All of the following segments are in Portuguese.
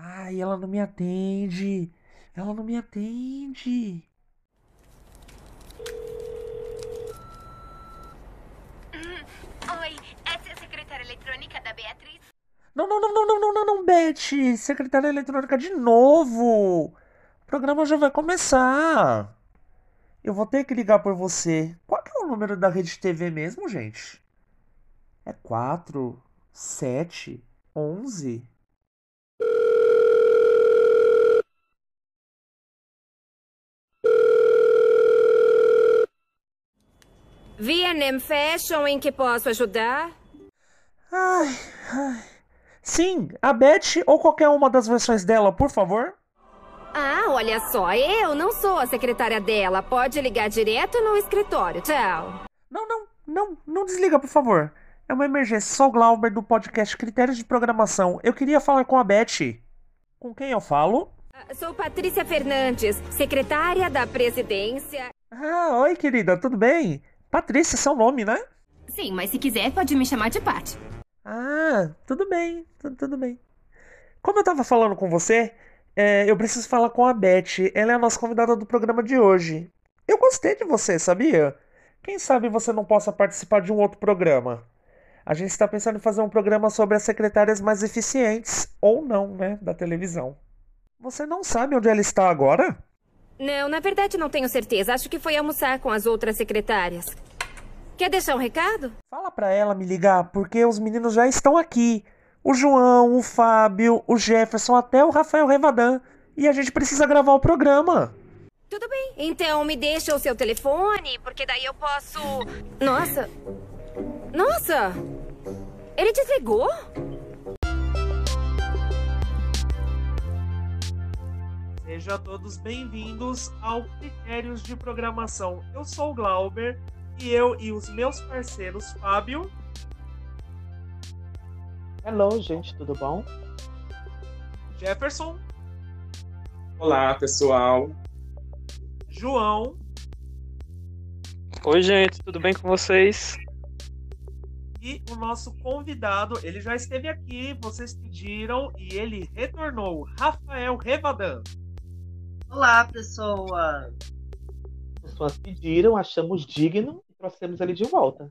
Ai, ela não me atende. Ela não me atende. Oi, essa é a secretária eletrônica da Beatriz? Não, não, não, não, não, não, não, não, Beth. Secretária eletrônica de novo. O programa já vai começar. Eu vou ter que ligar por você. Qual que é o número da rede TV mesmo, gente? É 4, 7, 11? V&M Fashion, em que posso ajudar? Ai, ai. Sim, a Beth ou qualquer uma das versões dela, por favor. Ah, olha só, eu não sou a secretária dela. Pode ligar direto no escritório. Tchau. Não, não, não, não desliga, por favor. É uma emergência. Sou o Glauber do podcast Critérios de Programação. Eu queria falar com a Beth. Com quem eu falo? Ah, Sou Patrícia Fernandes, secretária da presidência. Ah, oi, querida, tudo bem? Patrícia, seu nome, né? Sim, mas se quiser, pode me chamar de Pat. Ah, tudo bem, tudo, tudo bem. Como eu tava falando com você, é, eu preciso falar com a Beth. Ela é a nossa convidada do programa de hoje. Eu gostei de você, sabia? Quem sabe você não possa participar de um outro programa? A gente está pensando em fazer um programa sobre as secretárias mais eficientes, ou não, né, da televisão. Você não sabe onde ela está agora? Não, na verdade não tenho certeza. Acho que foi almoçar com as outras secretárias. Quer deixar um recado? Fala pra ela me ligar, porque os meninos já estão aqui. O João, o Fábio, o Jefferson, até o Rafael Revadan. E a gente precisa gravar o programa. Tudo bem. Então me deixa o seu telefone, porque daí eu posso. Nossa! Nossa! Ele desligou? Sejam todos bem-vindos ao Critérios de Programação. Eu sou o Glauber e eu e os meus parceiros Fábio, Hello, gente, tudo bom? Jefferson, Olá, pessoal. João Oi, gente, tudo bem com vocês? e o nosso convidado. Ele já esteve aqui, vocês pediram e ele retornou, Rafael Revadan. Olá, pessoa. As pessoas pediram, achamos digno e trouxemos ele de volta.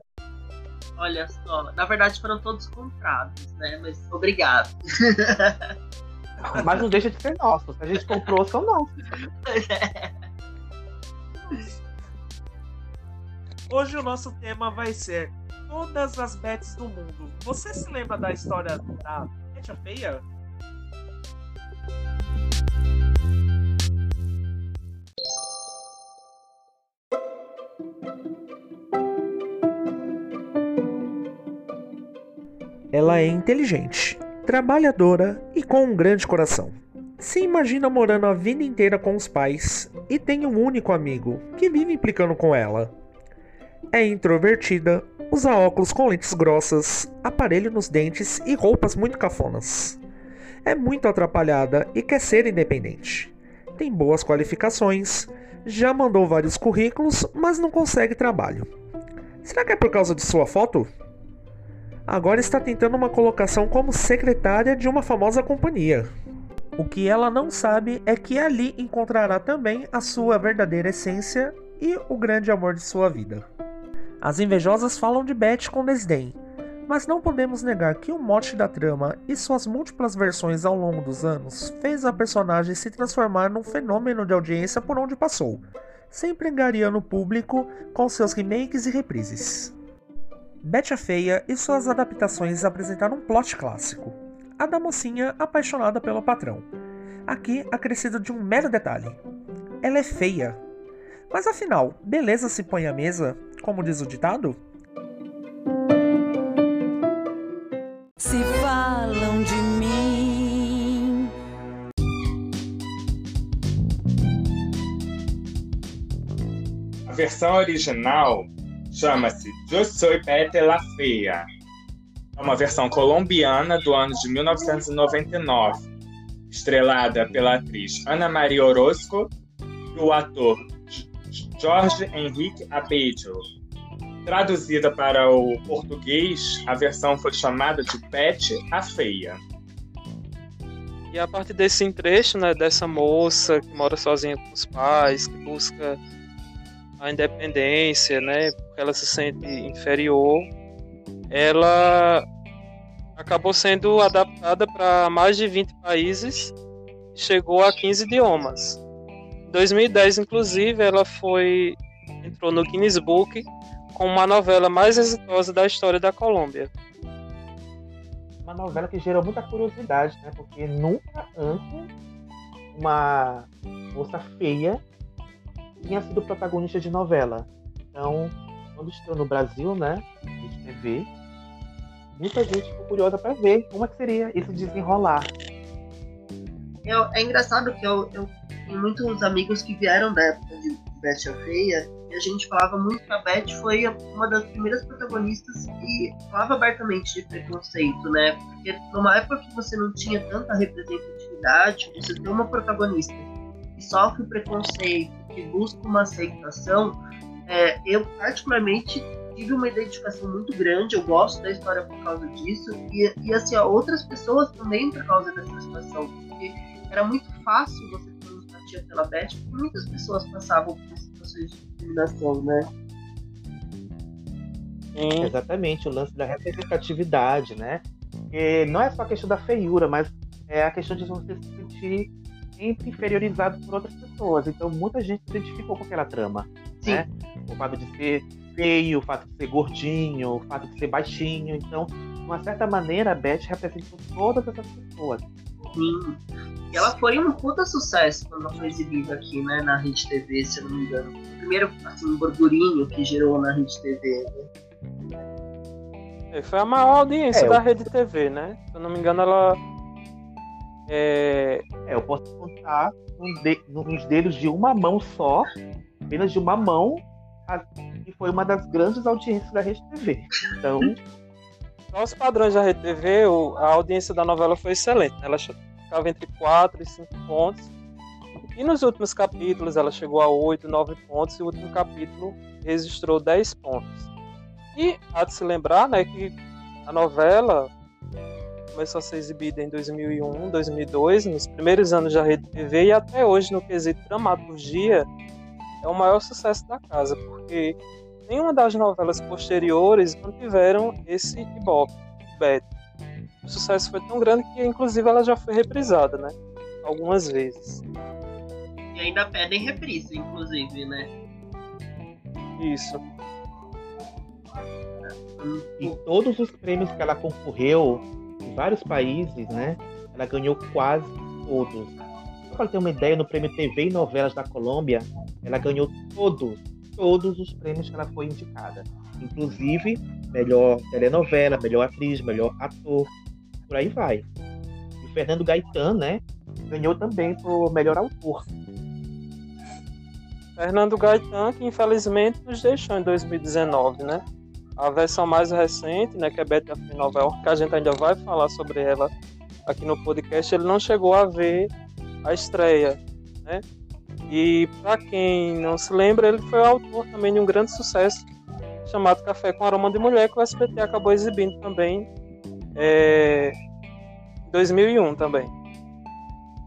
Olha só, na verdade foram todos comprados, né? Mas obrigado. Mas não deixa de ser nosso. Se a gente comprou, são nossos. Hoje o nosso tema vai ser todas as bets do mundo. Você se lembra da história da Betty a Feia? Ela é inteligente, trabalhadora e com um grande coração. Se imagina morando a vida inteira com os pais e tem um único amigo que vive implicando com ela. É introvertida, usa óculos com lentes grossas, aparelho nos dentes e roupas muito cafonas. É muito atrapalhada e quer ser independente. Tem boas qualificações, já mandou vários currículos, mas não consegue trabalho. Será que é por causa de sua foto? Agora está tentando uma colocação como secretária de uma famosa companhia. O que ela não sabe é que ali encontrará também a sua verdadeira essência e o grande amor de sua vida. As invejosas falam de Beth com desdém, mas não podemos negar que o mote da trama e suas múltiplas versões ao longo dos anos fez a personagem se transformar num fenômeno de audiência por onde passou, sempre engariando o público com seus remakes e reprises. Beth a Feia e suas adaptações apresentaram um plot clássico, a da mocinha apaixonada pelo patrão, aqui acrescido de um mero detalhe: ela é feia. Mas afinal, beleza se põe à mesa, como diz o ditado? Se falam de mim. A versão original chama-se Eu Soy Betty la Feia. É uma versão colombiana do ano de 1999, estrelada pela atriz Ana Maria Orozco e o ator Jorge Henrique Abello. Traduzida para o português, a versão foi chamada de Betty a Feia. E a partir desse trecho, né, dessa moça que mora sozinha com os pais, que busca a independência, né, porque ela se sente inferior, ela acabou sendo adaptada para mais de 20 países e chegou a 15 idiomas. Em 2010, inclusive, ela foi entrou no Guinness Book como uma novela mais exitosa da história da Colômbia. Uma novela que gerou muita curiosidade, né? Porque nunca antes uma moça feia tinha sido protagonista de novela. Então, quando estreou no Brasil, né, de TV, muita gente ficou curiosa para ver como é que seria esse desenrolar. Eu, é engraçado que eu, eu tenho muitos amigos que vieram da época de Betty a Feia e a gente falava muito que a Betty foi uma das primeiras protagonistas que falava abertamente de preconceito, né? Porque numa época que você não tinha tanta representatividade, você ter uma protagonista que sofre preconceito, que busca uma aceitação, é, eu particularmente tive uma identificação muito grande, eu gosto da história por causa disso, e, e assim, outras pessoas também por causa dessa situação, porque era muito fácil você ter uma empatia pela Beth, porque muitas pessoas passavam por situações de discriminação, né? Sim. Exatamente, o lance da representatividade, né? Porque não é só a questão da feiura, mas é a questão de você se sentir sempre inferiorizado por outras pessoas. Então muita gente se identificou com aquela trama. Sim. Né? O fato de ser feio, o fato de ser gordinho, o fato de ser baixinho. Então, de uma certa maneira, a Beth representou todas essas pessoas. Sim. E ela foi um puta sucesso quando ela foi exibida aqui, né, na Rede TV, se eu não me engano. Primeiro, assim, um burburinho que gerou na Rede TV, né? É, foi a maior audiência É, da eu- Rede TV, né? Se eu não me engano, ela. É, É, eu posso contar nos, de- nos dedos de uma mão só, apenas de uma mão, que foi uma das grandes audiências da Rede TV. Então, Para os padrões da Rede TV, a audiência da novela foi excelente. Ela ficava entre 4 e 5 pontos. E nos últimos capítulos ela chegou a 8, 9 pontos e o último capítulo registrou 10 pontos. E há de se lembrar né, que a novela começou a ser exibida em 2001, 2002, nos primeiros anos da Rede TV e até hoje, no quesito dramaturgia, é o maior sucesso da casa, porque nenhuma das novelas posteriores mantiveram esse ibope, Beth. O sucesso foi tão grande que, inclusive, ela já foi reprisada, né? Algumas vezes. E ainda pedem reprise, inclusive, né? Isso. em todos os prêmios que ela concorreu, vários países, né? Ela ganhou quase todos. Só para ter uma ideia, no prêmio TV e Novelas da Colômbia, ela ganhou todos, todos os prêmios que ela foi indicada. Inclusive, melhor telenovela, melhor atriz, melhor ator, por aí vai. E o Fernando Gaetan, né? Ganhou também por melhor autor. Fernando Gaetan, que infelizmente nos deixou em 2019, né? A versão mais recente, né, que é Betty Fim Nova York, que a gente ainda vai falar sobre ela aqui no podcast, ele não chegou a ver a estreia, né? E para quem não se lembra, ele foi autor também de um grande sucesso chamado Café com Aroma de Mulher, que o SBT acabou exibindo também é, em 2001 também.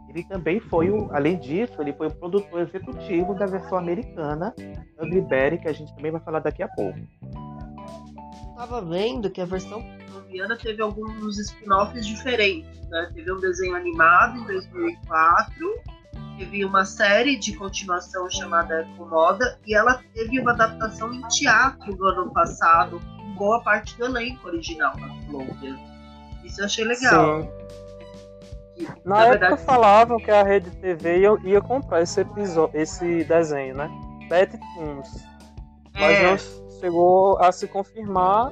Ele também foi, além disso, ele foi o produtor executivo da versão americana, Ugly Betty, que a gente também vai falar daqui a pouco. Tava vendo que a versão colombiana teve alguns spin-offs diferentes, né? Teve um desenho animado em 2004, teve uma série de continuação chamada Ecomoda, e ela teve uma adaptação em teatro no ano passado, com boa parte do elenco original da Colômbia. Isso eu achei legal. Sim. Que, Na, época falavam que a Rede TV ia, ia comprar esse episódio, esse desenho, né? Betty Toons. Mas É. não chegou a se confirmar.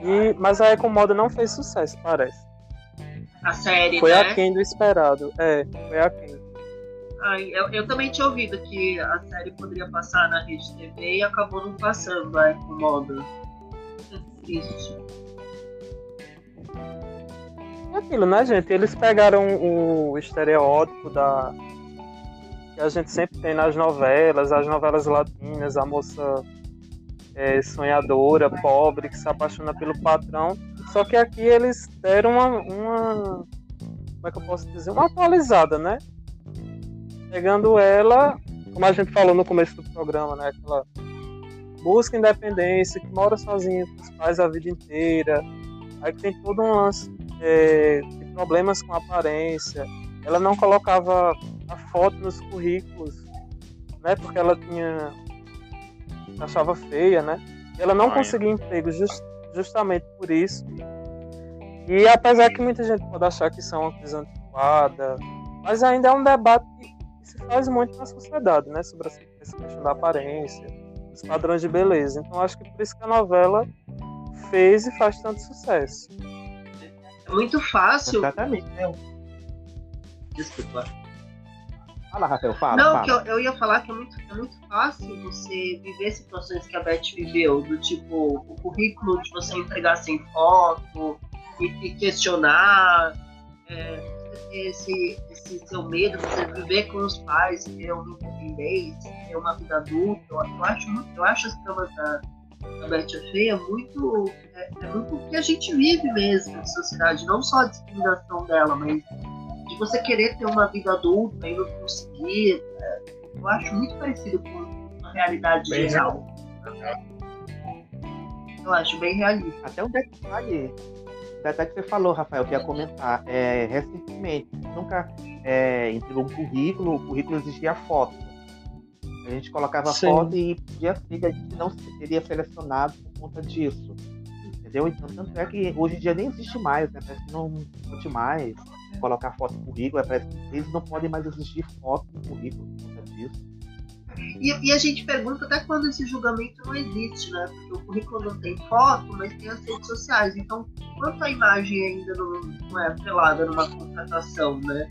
E, mas a Ecomoda não fez sucesso, parece. a série, Foi né? aquém do esperado. É, foi aquém. Ai, eu, eu também tinha ouvido que a série poderia passar na Rede TV e acabou não passando a Ecomoda. É triste. É aquilo, né, gente? Eles pegaram o estereótipo da. que a gente sempre tem nas novelas, as novelas latinas, a moça é, sonhadora, pobre, que se apaixona pelo patrão. Só que aqui eles deram uma, uma, como é que eu posso dizer, uma atualizada, né? Pegando ela, como a gente falou no começo do programa, né? Aquela busca independência, que mora sozinha com os pais a vida inteira, aí tem todo um lance é, de problemas com aparência. Ela não colocava a foto nos currículos, né? Porque ela tinha achava feia, né? Ela não conseguia emprego just, justamente por isso. E apesar que muita gente pode achar que isso é uma coisa antiquada, mas ainda é um debate que se faz muito na sociedade, né? Sobre essa questão da aparência, os padrões de beleza. Então acho que por isso que a novela fez e faz tanto sucesso. É muito fácil. Exatamente. Né? Desculpa. Fala, Rafael, fala. Não, fala. que eu, eu ia falar que é muito, é muito fácil você viver situações que a Beth viveu, do tipo, o currículo de você entregar sem foto e, e questionar, é, você ter esse, esse seu medo, você viver com os pais, ter uma independência, ter uma vida adulta. Eu, eu acho, muito- eu acho as tramas da, da Beth a Feia muito, é, é muito o que a gente vive mesmo na sociedade, não só a discriminação dela, mas de você querer ter uma vida adulta e não conseguir. é, eu acho muito parecido com a realidade Bem geral. Eu acho bem realista. Até um detalhe, detalhe que você falou, Rafael, que ia comentar. É, recentemente, nunca é, entregou um currículo, o currículo exigia foto. A gente colocava Sim. foto e podia ser que a gente não seria selecionado por conta disso. Entendeu? Então, tanto é que hoje em dia nem existe mais, né? Parece que não pode mais colocar foto no currículo, é, parece que eles não podem mais exigir foto no currículo por conta disso. E, e a gente pergunta até quando esse julgamento não existe, né? Porque o currículo não tem foto, mas tem as redes sociais. Então, quanto a imagem ainda não, não é apelada numa contratação, né?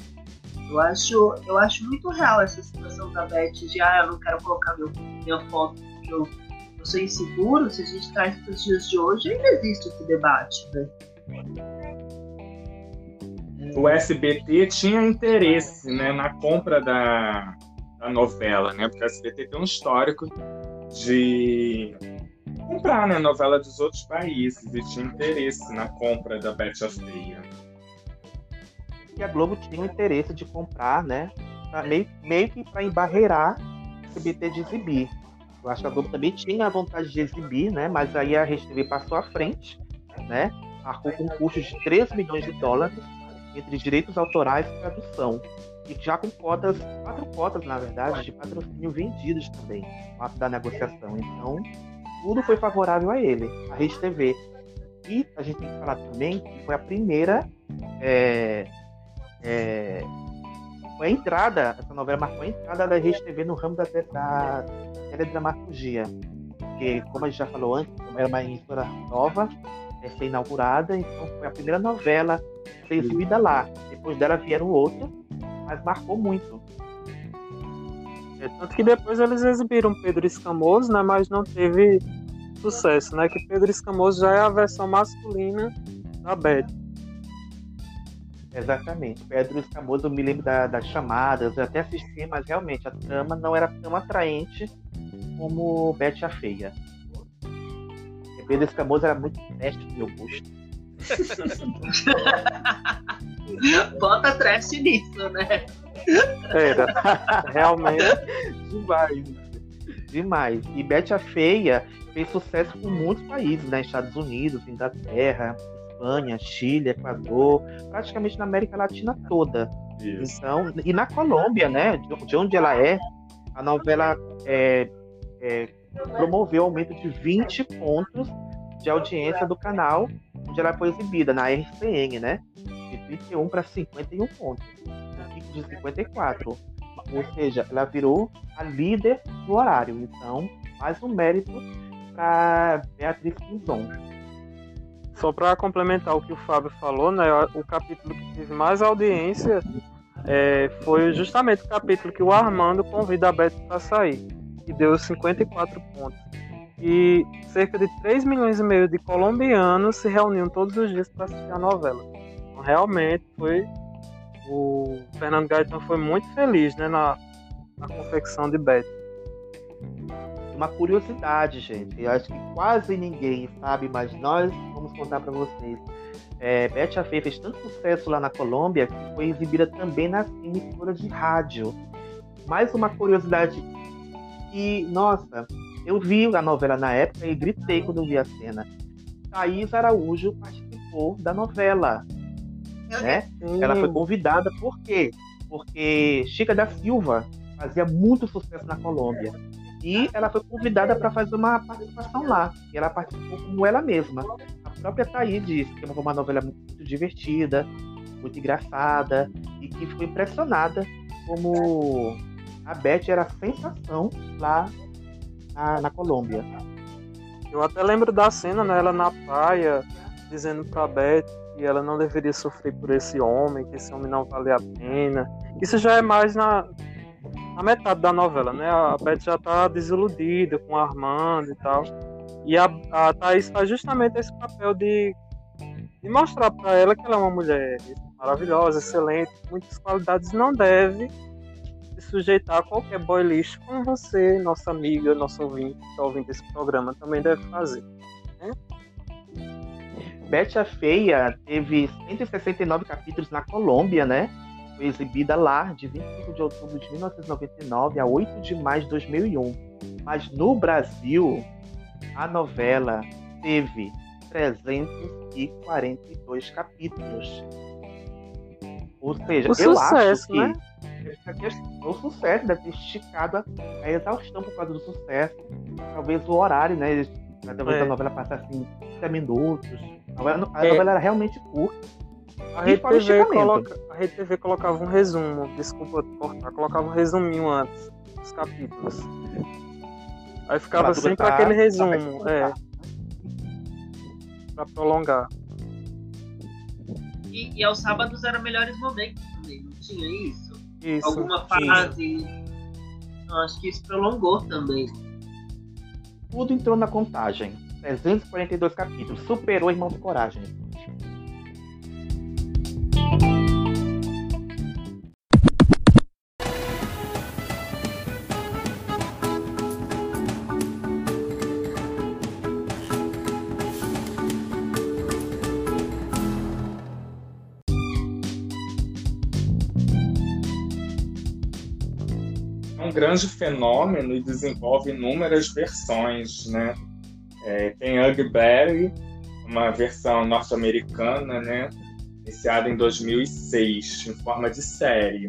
Eu acho, eu acho muito real essa situação da Beth de ah, eu não quero colocar meu, minha foto porque eu, eu sou inseguro. Se a gente traz para os dias de hoje, ainda existe esse debate, né? O SBT tinha interesse né, na compra da, da novela, né? Porque o SBT tem um histórico de comprar né, novela dos outros países e tinha interesse na compra da Betty a Feia. E a Globo tinha interesse de comprar, né? pra meio, meio que para embarreirar o SBT de exibir. Eu acho que a Globo também tinha a vontade de exibir, né? Mas aí a Rede TV passou à frente, né? Marcou com custos de 3 milhões de dólares entre direitos autorais e tradução. E já com cotas, quatro cotas, na verdade, de patrocínio vendidas também, no ato da negociação. Então, tudo foi favorável a ele, a Rede TV. E a gente tem que falar também que foi a primeira é, é, foi a entrada, essa novela marcou a entrada da Rede TV no ramo da, da teledramaturgia. Porque, como a gente já falou antes, era uma emissora nova, é, ser inaugurada, então foi a primeira novela a ser exibida lá. Depois dela vieram outras, mas marcou muito. É, tanto que depois eles exibiram Pedro Escamoso, né? Mas não teve sucesso, né? Que Pedro Escamoso já é a versão masculina da Beth. Exatamente. Pedro Escamoso, eu me lembro da- das chamadas, eu até assisti, mas realmente a trama não era tão atraente como Bete a Feia. Pedro Escamoso era muito teste do meu gosto. Bota trash nisso, né? Era. Realmente. Demais. Demais. E Bete a Feia fez sucesso com muitos países, né? Estados Unidos, Inglaterra, Espanha, Chile, Equador, praticamente na América Latina toda. Isso. Então, e na Colômbia, né? De de onde ela é, a novela é, é, promoveu aumento de 20 pontos de audiência do canal onde ela foi exibida, na RCN, né? De 31 para 51 pontos. De 54. Ou seja, ela virou a líder do horário. Então, mais um mérito para Beatriz Pinzon. Só para complementar o que o Fábio falou, né? O capítulo que teve mais audiência é, foi justamente o capítulo que o Armando convida a Beth para sair, que deu 54 pontos. E cerca de 3 milhões e meio de colombianos se reuniam todos os dias para assistir a novela. Então, realmente foi. O Fernando Gaetano foi muito feliz né, na, na confecção de Beth. Uma curiosidade, gente. Eu acho que quase ninguém sabe, mas nós vamos contar para vocês. É, Betty a fez tanto sucesso lá na Colômbia que foi exibida também nas emissoras de rádio. Mais uma curiosidade que, nossa, eu vi a novela na época e gritei quando vi a cena. Thaís Araújo participou da novela. Né? Ela foi convidada por quê? Porque Chica da Silva fazia muito sucesso na Colômbia. E ela foi convidada para fazer uma participação lá. E ela participou como ela mesma. A própria Thaís disse que foi uma novela muito divertida, muito engraçada, e que ficou impressionada como a Beth era a sensação lá na, na Colômbia. Eu até lembro da cena, né? Ela na praia, dizendo pra Beth que ela não deveria sofrer por esse homem, que esse homem não vale a pena. Isso já é mais na, na metade da novela, né? A Beth já tá desiludida com o Armando e tal. E a, a Thaís faz justamente esse papel de, de mostrar para ela que ela é uma mulher maravilhosa, excelente, muitas qualidades, não deve sujeitar a qualquer boy lixo, como você, nossa amiga, nosso ouvinte, que está ouvindo esse programa, também deve fazer. Né? Betty a Feia teve 169 capítulos na Colômbia, né? Foi exibida lá de 25 de outubro de 1999 a 8 de maio de 2001. Mas no Brasil, a novela teve 342 capítulos. Ou seja, O eu sucesso, acho que né? O sucesso deve ter esticado a exaustão por causa do sucesso. Talvez o horário, né? Talvez É. a novela passasse em 30 minutos. A novela, a É. novela era realmente curta. A Rede, fora o TV esticamento. coloca, a colocava um resumo, desculpa te cortar, colocava um resuminho antes dos capítulos. Aí ficava Pra sempre aquele pra resumo, explicar. é. Pra prolongar. E, e aos sábados eram melhores momentos também, não tinha isso? Isso. Alguma fase. Eu acho que isso prolongou também. Tudo entrou na contagem. 342 capítulos. Superou Irmãos de Coragem. Grande fenômeno e desenvolve inúmeras versões, né? É, tem Ugly Betty, uma versão norte-americana, né? Iniciada em 2006, em forma de série.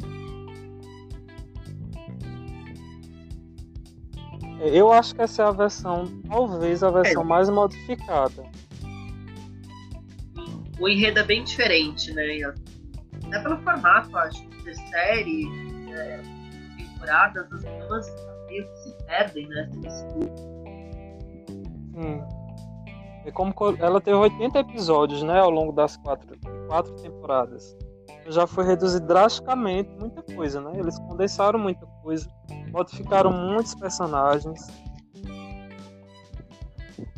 Eu acho que essa é a versão, talvez a versão É. mais modificada. O enredo é bem diferente, né? Até pelo formato, acho. De série, é, temporadas, as tramas meio que se perdem, né? Se miscuram. Sim. É como co- ela teve 80 episódios, né, ao longo das quatro, quatro temporadas. Já foi reduzido drasticamente muita coisa, né? Eles condensaram muita coisa, modificaram muitos personagens.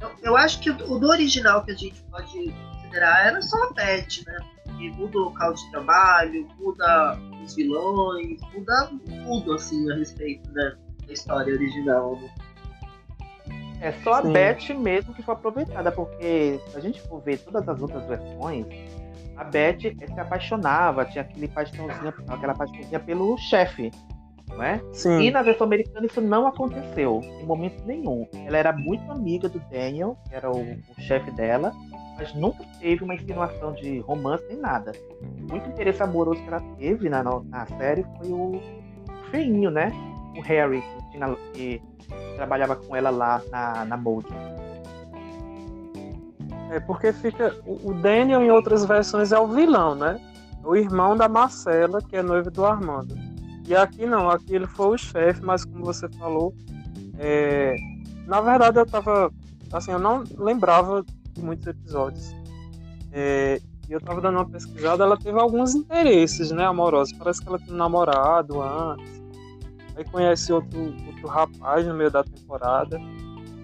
Eu, eu acho que o, o do original que a gente pode considerar era só a Beth, né? Porque muda o local de trabalho, muda os vilões, muda tudo, assim, a respeito né, da história original. Né? É só a Sim. Beth mesmo que foi aproveitada, porque se a gente for ver todas as outras versões, a Beth eh, se apaixonava, tinha aquele paixãozinha, aquela paixãozinha pelo chefe, não é? Sim. E na versão americana isso não aconteceu, em momento nenhum. Ela era muito amiga do Daniel, que era o, o chefe dela, mas nunca teve uma insinuação de romance nem nada. O único interesse amoroso que ela teve na, na série foi o feinho, né? O Harry, que, tinha- que trabalhava com ela lá na, na Mold. É porque fica. O o Daniel em outras versões é o vilão, né? O irmão da Marcela, que é noivo do Armando. E aqui não, aqui ele foi o chefe, mas como você falou, é, na verdade eu tava. Assim, eu não lembrava de muitos episódios. É, e eu tava dando uma pesquisada, ela teve alguns interesses, né, amorosos. Parece que ela tinha um namorado antes. Aí conhece outro, outro rapaz no meio da temporada.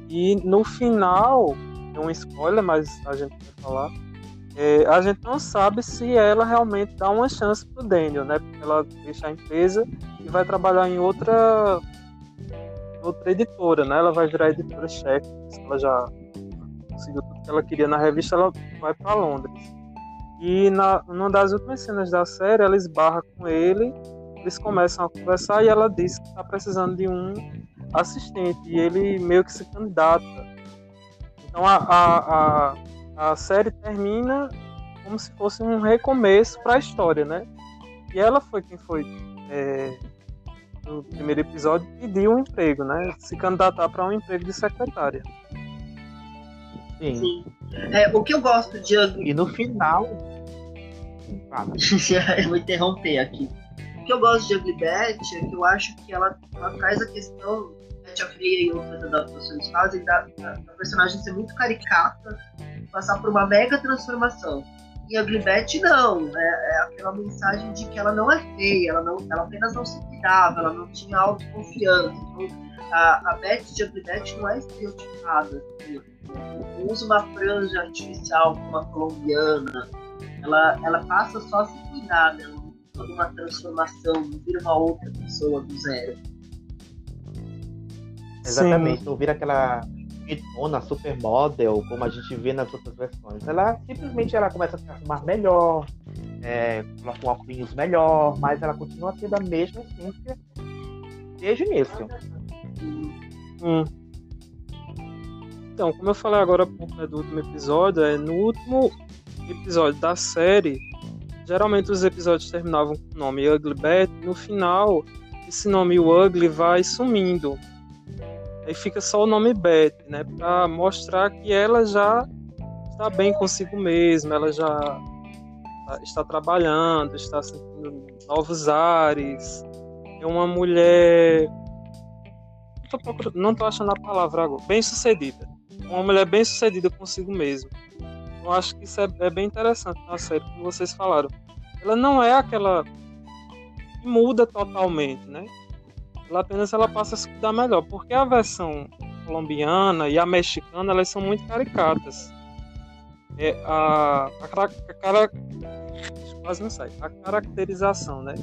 E no final, é um spoiler, mas a gente vai falar. É, a gente não sabe se ela realmente dá uma chance pro Daniel, né? Porque ela deixa a empresa e vai trabalhar em outra outra editora, né? Ela vai virar editora-chefe. Ela já conseguiu tudo que ela queria na revista, ela vai para Londres. E na, numa das últimas cenas da série, ela esbarra com ele, eles começam a conversar e ela diz que está precisando de um assistente. E ele meio que se candidata. Então a, a, a, a série termina como se fosse um recomeço para a história, né? E ela foi quem foi é, no primeiro episódio pediu um emprego, né? Se candidatar para um emprego de secretária. Sim. Sim. É, o que eu gosto de Ugly E no final. Eu vou interromper aqui. O que eu gosto de Ugly Betty é que eu acho que ela, ela traz a questão Betty a Fria e outras adaptações fazem da, da, da personagem ser muito caricata, passar por uma mega transformação. E Ugly Betty não, é, é aquela mensagem de que ela não é feia, ela, não, ela apenas não se cuidava, ela não tinha autoconfiança. Então, a, a Betty de Ugly Betty não é estereotipada. Assim, não usa uma franja artificial como uma colombiana. Ela, ela passa só a se cuidar, né? não toda uma transformação, não vira uma outra pessoa do zero. Exatamente, não vira aquela mitona, supermodel, como a gente vê nas outras versões. Ela simplesmente ela começa a se arrumar melhor, é, coloca um óculos melhor, mas ela continua tendo a mesma essência desde o início. Hum. Então, como eu falei agora pouco né, do último episódio, é, no último episódio da série, geralmente os episódios terminavam com o nome Ugly Betty, no final esse nome Ugly vai sumindo. Aí fica só o nome Beth, né? Para mostrar que ela já está bem consigo mesma, ela já está trabalhando, está sentindo novos ares. É uma mulher. Não estou achando a palavra agora. Bem sucedida. Uma mulher bem sucedida consigo mesma. Eu acho que isso é, é bem interessante na série, como vocês falaram. Ela não é aquela que muda totalmente, né? Ela apenas ela passa a se cuidar melhor, porque a versão colombiana e a mexicana elas são muito caricatas. É, a, a, cara, quase não sai, a caracterização, né?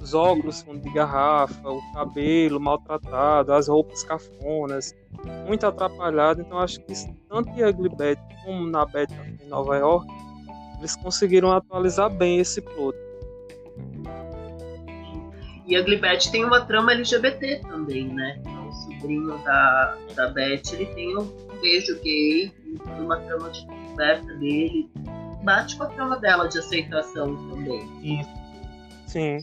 Os óculos fundo de garrafa, o cabelo maltratado, as roupas cafonas, muito atrapalhado. Então acho que tanto em Ugly Betty como na Betty em Nova York, eles conseguiram atualizar bem esse plot. E Ugly Betty tem uma trama LGBT também, né? Então, o sobrinho da, da Betty, ele tem um beijo gay, uma trama de descoberta dele. Bate com a trama dela de aceitação também. Isso. Sim.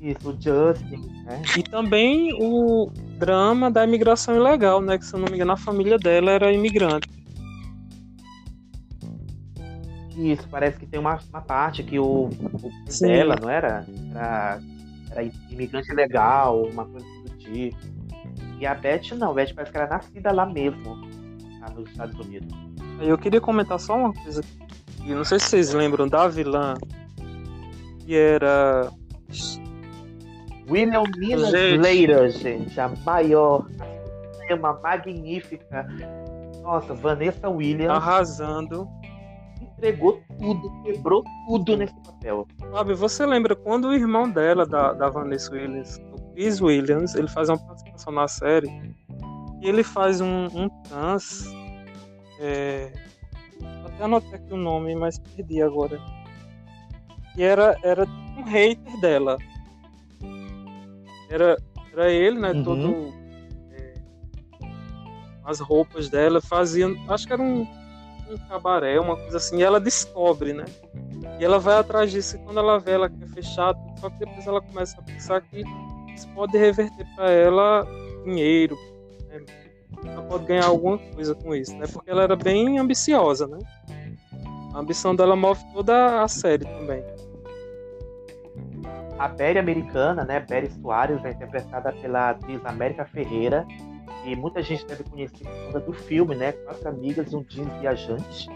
Isso, o Justin, né? E também o drama da imigração ilegal, né? Que se eu não me engano, a família dela era imigrante. Isso, parece que tem uma, uma parte que o, o dela, não era? era? Era imigrante legal, uma coisa do tipo. E a Beth não, a Beth parece que era nascida lá mesmo, lá nos Estados Unidos. Eu queria comentar só uma coisa. que não sei se vocês lembram da vilã, que era. William Minas. Slater, gente, a maior, uma magnífica. Nossa, Vanessa Williams arrasando. Entregou tudo, quebrou tudo nesse papel. Fábio, você lembra quando o irmão dela, da, da Vanessa Williams, o Chris Williams, ele faz uma participação na série e ele faz um, um trans. É... Até anotei aqui o nome, mas perdi agora. E era, era um hater dela. Era, era ele, né? Uhum. Todo. é, as roupas dela faziam. Acho que era um, um cabaré, uma coisa assim. E ela descobre, né? E ela vai atrás disso e quando ela vê, ela quer fechar. Só que depois ela começa a pensar que isso pode reverter para ela dinheiro. Né? Ela pode ganhar alguma coisa com isso, né? Porque ela era bem ambiciosa, né? A ambição dela move toda a série também. A Berry americana, né, Berry Soares, é interpretada pela atriz América Ferreira, e muita gente deve conhecer por conta do filme, né, Quatro Amigas e um Jeans Viajante.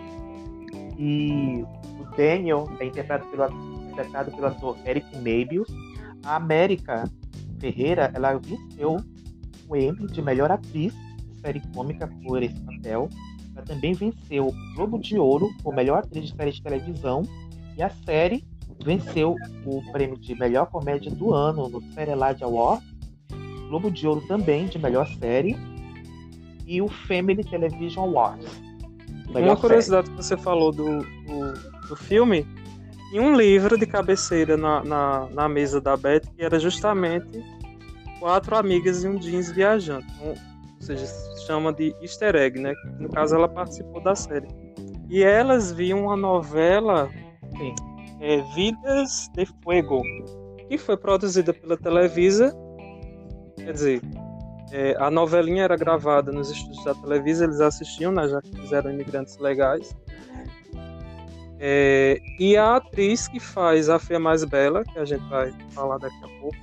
E o Daniel é interpretado pelo, interpretado pelo ator Eric Mabius. A América Ferreira, ela venceu o Emmy de melhor atriz de série cômica por esse papel. Ela também venceu o Globo de Ouro por melhor atriz de série de televisão. E a série venceu o prêmio de melhor comédia do ano no Serialad Award, Globo de Ouro também de melhor série e o Family Television Awards. Uma série. curiosidade que você falou do, do, do filme, e um livro de cabeceira na, na, na mesa da Beth, que era justamente quatro amigas e um jeans viajando. Então, ou seja, se chama de easter egg, né? No caso, ela participou da série. E elas viam uma novela, é, Vidas de Fuego, que foi produzida pela Televisa. Quer dizer, é, a novelinha era gravada nos estúdios da Televisa, eles assistiam, né, já que eles eram imigrantes legais. É, e a atriz que faz a Fia Mais Bela, que a gente vai falar daqui a pouco,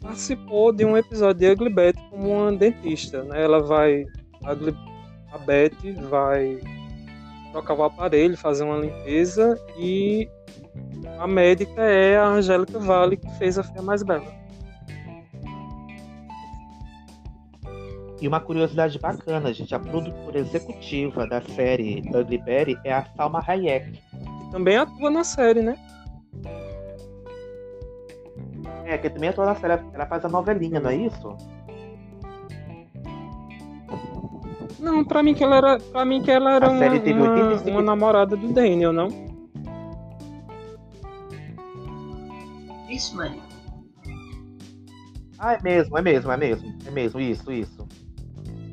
participou de um episódio de Ugly Betty como uma dentista. Né? Ela vai. A, a Betty vai trocar o aparelho, fazer uma limpeza e a médica é a Angélica Vale, que fez a Fia Mais Bela. E uma curiosidade bacana, gente, a produtora executiva da série Ugly Betty é a Salma Hayek. Que também atua na série, né? É, que também atua na série, ela faz a novelinha, não é isso? Não, pra mim que ela era, pra mim que ela era A uma, série teve uma, 85 uma namorada do Daniel, não? Isso, mano. Ah, é mesmo, é mesmo, é mesmo, é mesmo, isso, isso.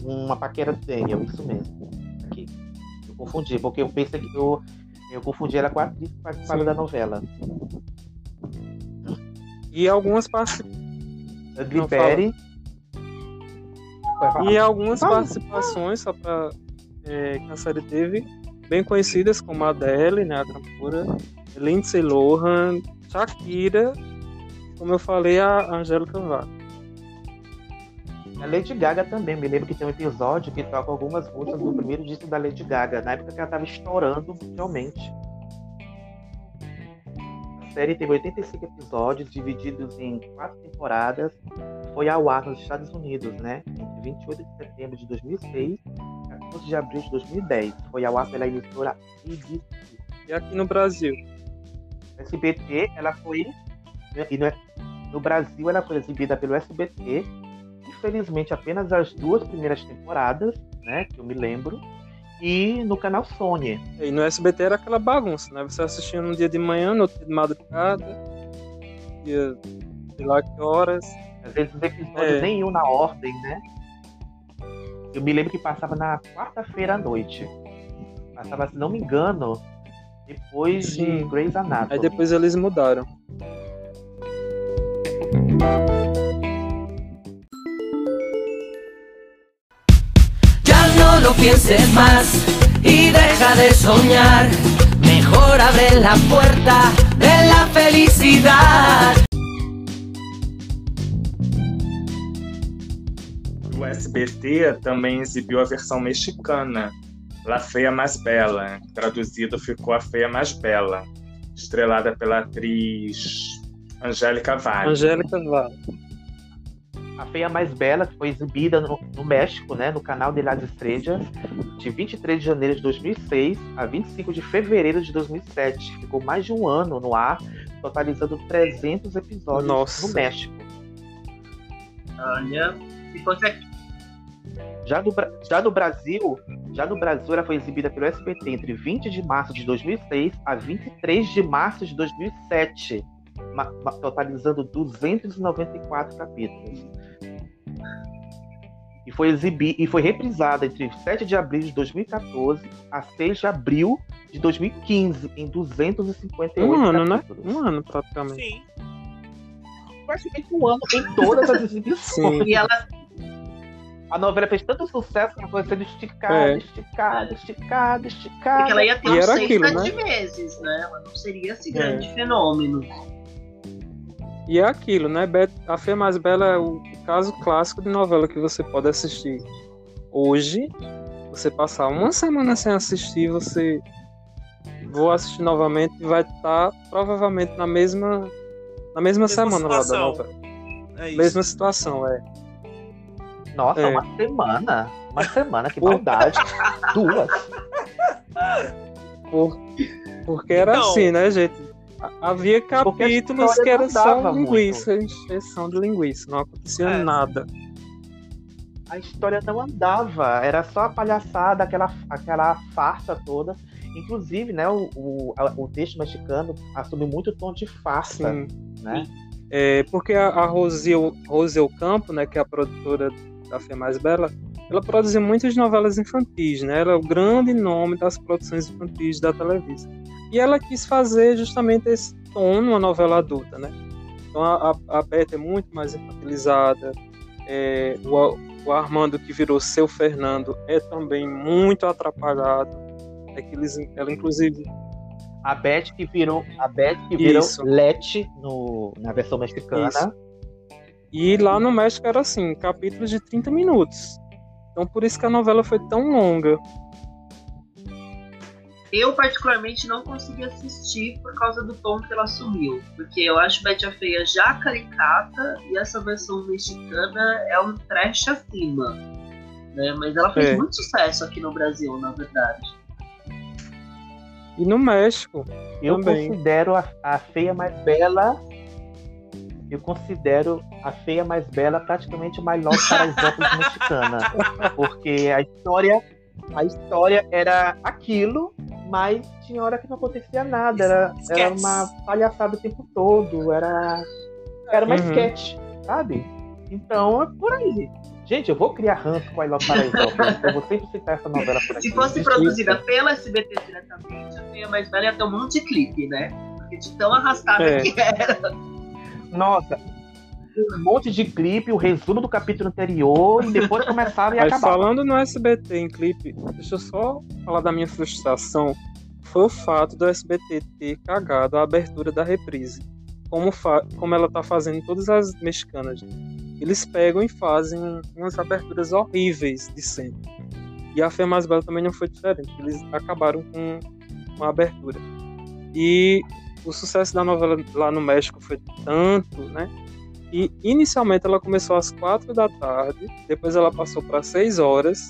Uma paquera do Daniel, isso mesmo. Aqui. Eu confundi, porque eu pensei que eu, eu confundi ela com a atriz que participava Sim. da novela. E algumas parti- Ugly Não, fala. Betty. Vai falar. e algumas Fala. participações só pra é, que a série teve bem conhecidas como a Adele, né, a cantora, Lindsay Lohan, Shakira, como eu falei, a Angélica Vale. A Lady Gaga também, me lembro que tem um episódio que toca algumas músicas do primeiro disco da Lady Gaga, na época que ela tava estourando mundialmente. A série teve 85 episódios, divididos em quatro temporadas. Foi ao ar nos Estados Unidos, né? Entre 28 de setembro de 2006 e 14 de abril de 2010. Foi ao ar pela emissora ABC. E aqui no Brasil? SBT, ela foi. E no, no Brasil, ela foi exibida pelo SBT. Infelizmente, apenas as duas primeiras temporadas, né? Que eu me lembro. E no canal Sony. E no SBT era aquela bagunça, né? Você assistia num dia de manhã, no outro dia de madrugada, dia sei lá que horas. Às vezes os episódios É. nem iam na ordem, né? Eu me lembro que passava na quarta-feira à noite. Passava, se não me engano, depois de Sim. Grey's Anatomy. Aí depois eles mudaram. Pienses más y deja de soñar. Mejor abre la puerta de la felicidad. O SBT também exibiu a versão mexicana, La Feia Mais Bela. Traduzido ficou A Feia Mais Bela, estrelada pela atriz Angélica Vale. Angélica Vale. A Feia Mais Bela que foi exibida no, no México, né, no canal de Las Estrellas, de 23 de janeiro de 2006 a 25 de fevereiro de 2007. Ficou mais de um ano no ar, totalizando 300 episódios Nossa. no México. Olha, se fosse aqui. Já no, já no Brasil, já no Brasil ela foi exibida pelo SBT entre 20 de março de 2006 a 23 de março de 2007, ma- ma- totalizando 294 capítulos. E foi exibida e foi reprisada entre 7 de abril de 2014 a 6 de abril de 2015 em 258 Um ano, né? capítulos. Um ano praticamente. Sim. Praticamente um ano em todas as exibições. Sim. E ela A novela fez tanto sucesso que ela foi sendo esticada, É. esticada, esticada, esticada. Porque ela ia ter E uns seis, aquilo, sete meses, né? Ela não seria esse grande É. fenômeno. E é aquilo, né? A Fê Mais Bela é o caso clássico de novela que você pode assistir hoje. Você passar uma semana sem assistir, você vou assistir novamente e vai estar provavelmente na mesma na mesma, Mesma semana lá da situação. novela. É isso. Mesma situação, é. Nossa, É. uma semana. Uma semana, que maldade. Duas. Por- porque era Então. assim, né, gente? Havia capítulos história que era não só linguiça, encheção de linguiça, não acontecia É. nada. a história não andava, era só a palhaçada, aquela, aquela farsa toda. Inclusive, né, o, o, o texto mexicano assume muito tom de farsa, Sim. né? É, porque a, a Rose, Rose Ocampo, né, que é a produtora da Fé Mais Bela, ela produziu muitas novelas infantis, né? Ela é o grande nome das produções infantis da televisão. E ela quis fazer justamente esse tom numa novela adulta, né? Então a, a, a Beth é muito mais infantilizada, é, o, o Armando que virou seu Fernando é também muito atrapalhado. É que eles, ela inclusive A Beth que virou, a Beth que virou Isso. Lete no, na versão mexicana. Isso. E lá no México era assim, capítulos de 30 minutos. Então por isso que a novela foi tão longa. Eu, particularmente, não consegui assistir por causa do tom que ela assumiu. Porque eu acho Betty a Feia já caricata e essa versão mexicana é um trash acima. Né? Mas ela fez É. muito sucesso aqui no Brasil, na verdade. E no México, Eu Também. considero a, a feia mais bela. Eu considero a feia mais bela praticamente uma Los Paraisópolis mexicana. Porque a história, a história era aquilo, mas tinha hora que não acontecia nada. Era, era uma palhaçada o tempo todo. Era, era uma Uhum. sketch, sabe? Então é por aí. Gente, eu vou criar ranço com a Los Paraisópolis. eu vou sempre citar essa novela por aqui. Se fosse produzida pela SBT diretamente, a Feia Mais Velha ia ter um monte de clipe, né? Porque de tão arrastada É. que era. Nossa, um monte de clipe, o resumo do capítulo anterior, e depois começava e mas falando no SBT em clipe, deixa eu só falar da minha frustração. Foi o fato do SBT ter cagado a abertura da reprise. Como, como ela tá fazendo em todas as mexicanas. Eles pegam e fazem umas aberturas horríveis de sempre. E a Fé Mais Bela também não foi diferente. Eles acabaram com uma abertura. E o sucesso da novela lá no México foi tanto, né? E inicialmente ela começou às quatro da tarde, depois ela passou para seis horas,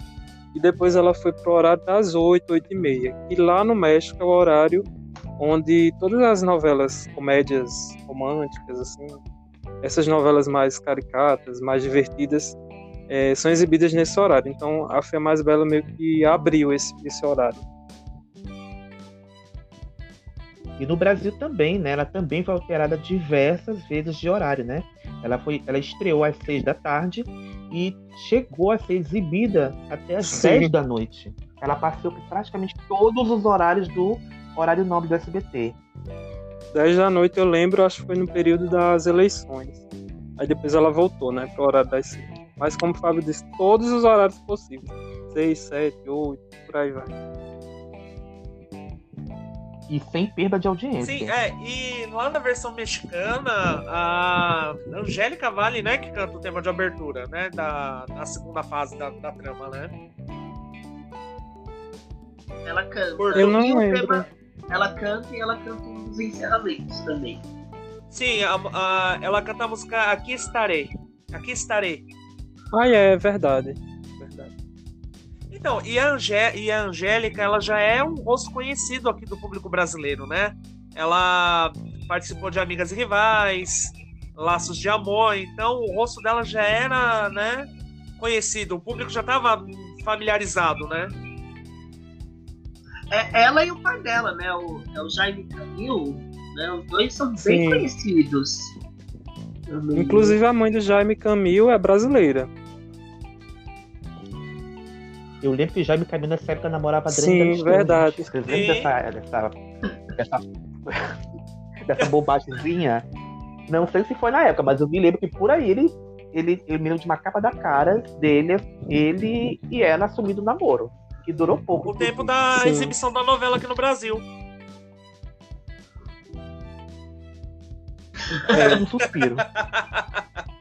e depois ela foi pro horário das oito, oito e meia. E lá no México é o horário onde todas as novelas, comédias românticas, assim, essas novelas mais caricatas, mais divertidas, eh, são exibidas nesse horário. Então a Fé Mais Bela meio que abriu esse, esse horário. E no Brasil também, né? Ela também foi alterada diversas vezes de horário, né? Ela, foi, ela estreou às seis da tarde e chegou a ser exibida até às Sim. 10 da noite. Ela passou praticamente todos os horários do horário nobre do SBT. 10 da noite eu lembro, acho que foi no período das eleições. Aí depois ela voltou, né, pro horário das 5. Mas como o Fábio disse, todos os horários possíveis. 6, 7, 8, por aí vai. E sem perda de audiência. Sim, é, e lá na versão mexicana, a Angélica Vale, né, que canta o tema de abertura, né, da, da segunda fase da, da trama, né? Ela canta. Por- Eu não lembro. tema- ela canta e ela canta um dos encerramentos também. Sim, a- a- ela canta a música Aqui Estarei. Aqui Estarei. Ah, é, verdade. Verdade. Então, e a, Angé e a Angélica, ela já é um rosto conhecido aqui do público brasileiro, né? Ela participou de Amigas e Rivais, Laços de Amor, então o rosto dela já era, né, conhecido, o público já estava familiarizado, né? É ela e o pai dela, né? O, é o Jaime Camil, né? Os dois são bem Sim. conhecidos. Também. Inclusive a mãe do Jaime Camil é brasileira. Eu lembro que Jaime Camilo nessa época namorava a Adriana Sim, Galisteu, verdade. gente. Vocês lembram dessa, dessa, dessa, dessa bobagemzinha? Não sei se foi na época, mas eu me lembro que por aí ele, ele, eu me lembro de uma capa da cara dele, ele e ela assumindo o namoro. Que durou pouco. O tempo da Sim. exibição da novela aqui no Brasil. É um suspiro.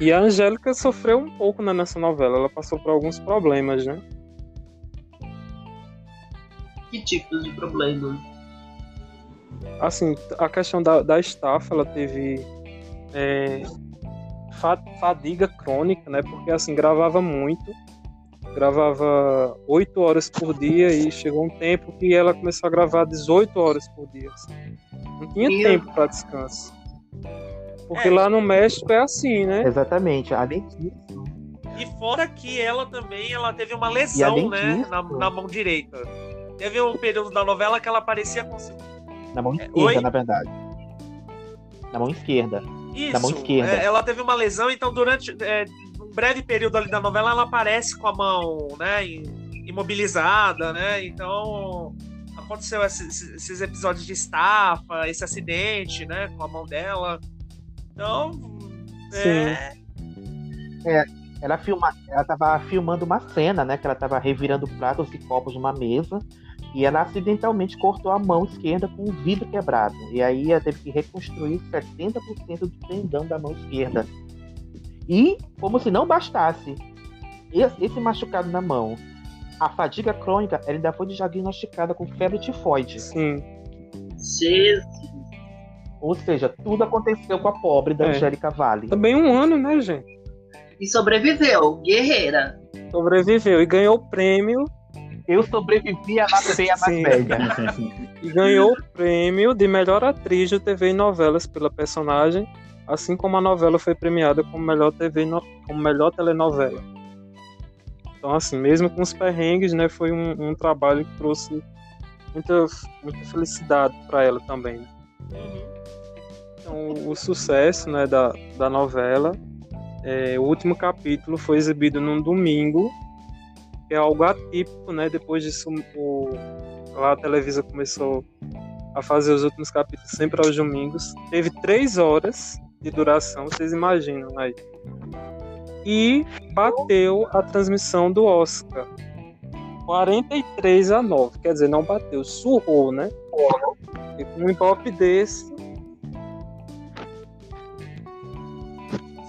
E a Angélica sofreu um pouco né, nessa novela. Ela passou por alguns problemas, né? Que tipos de problemas? Assim, a questão da, da estafa, ela teve é, fa- fadiga crônica, né? Porque assim, gravava muito. Gravava 8 horas por dia e chegou um tempo que ela começou a gravar 18 horas por dia. assim. Não tinha Meu tempo para descanso. Porque É. lá no México é assim, né? Exatamente. Além disso, E fora que ela também ela teve uma lesão, né? Na, na mão direita. Teve um período da novela que ela parecia com. Na mão É, esquerda, oi? na verdade. Na mão esquerda. Isso. Da mão esquerda. é, ela teve uma lesão, então durante é, um breve período ali da novela ela aparece com a mão, né, im- imobilizada, né? Então aconteceu esses, esses episódios de estafa, esse acidente, né, com a mão dela. Então, é, Ela, filma, ela tava filmando uma cena, né? Que ela tava revirando pratos e copos numa mesa. E ela acidentalmente cortou a mão esquerda com o vidro quebrado. E aí ela teve que reconstruir 70% do tendão da mão esquerda. E, como se não bastasse, esse, esse machucado na mão, a fadiga crônica, ela ainda foi diagnosticada com febre tifoide. Sim. Jesus. Ou seja, tudo aconteceu com a pobre da É. Angélica Vale. Também um ano, né, gente? E sobreviveu, guerreira. Sobreviveu e ganhou o prêmio. Eu sobrevivi à feia, mais velha. E ganhou o prêmio de melhor atriz de TV e novelas pela personagem, assim como a novela foi premiada como melhor TV no- como melhor telenovela. Então, assim, mesmo com os perrengues, né, foi um, um trabalho que trouxe muita, muita felicidade para ela também. né? Então, o sucesso né, da, da novela, é, o último capítulo foi exibido num domingo, que é algo atípico, né? Depois disso, o, lá a Televisa começou a fazer os últimos capítulos sempre aos domingos. Teve três horas de duração, vocês imaginam aí. E bateu a transmissão do Oscar. 43 a 9. Quer dizer, não bateu, surrou, né? E com um Ibope desse,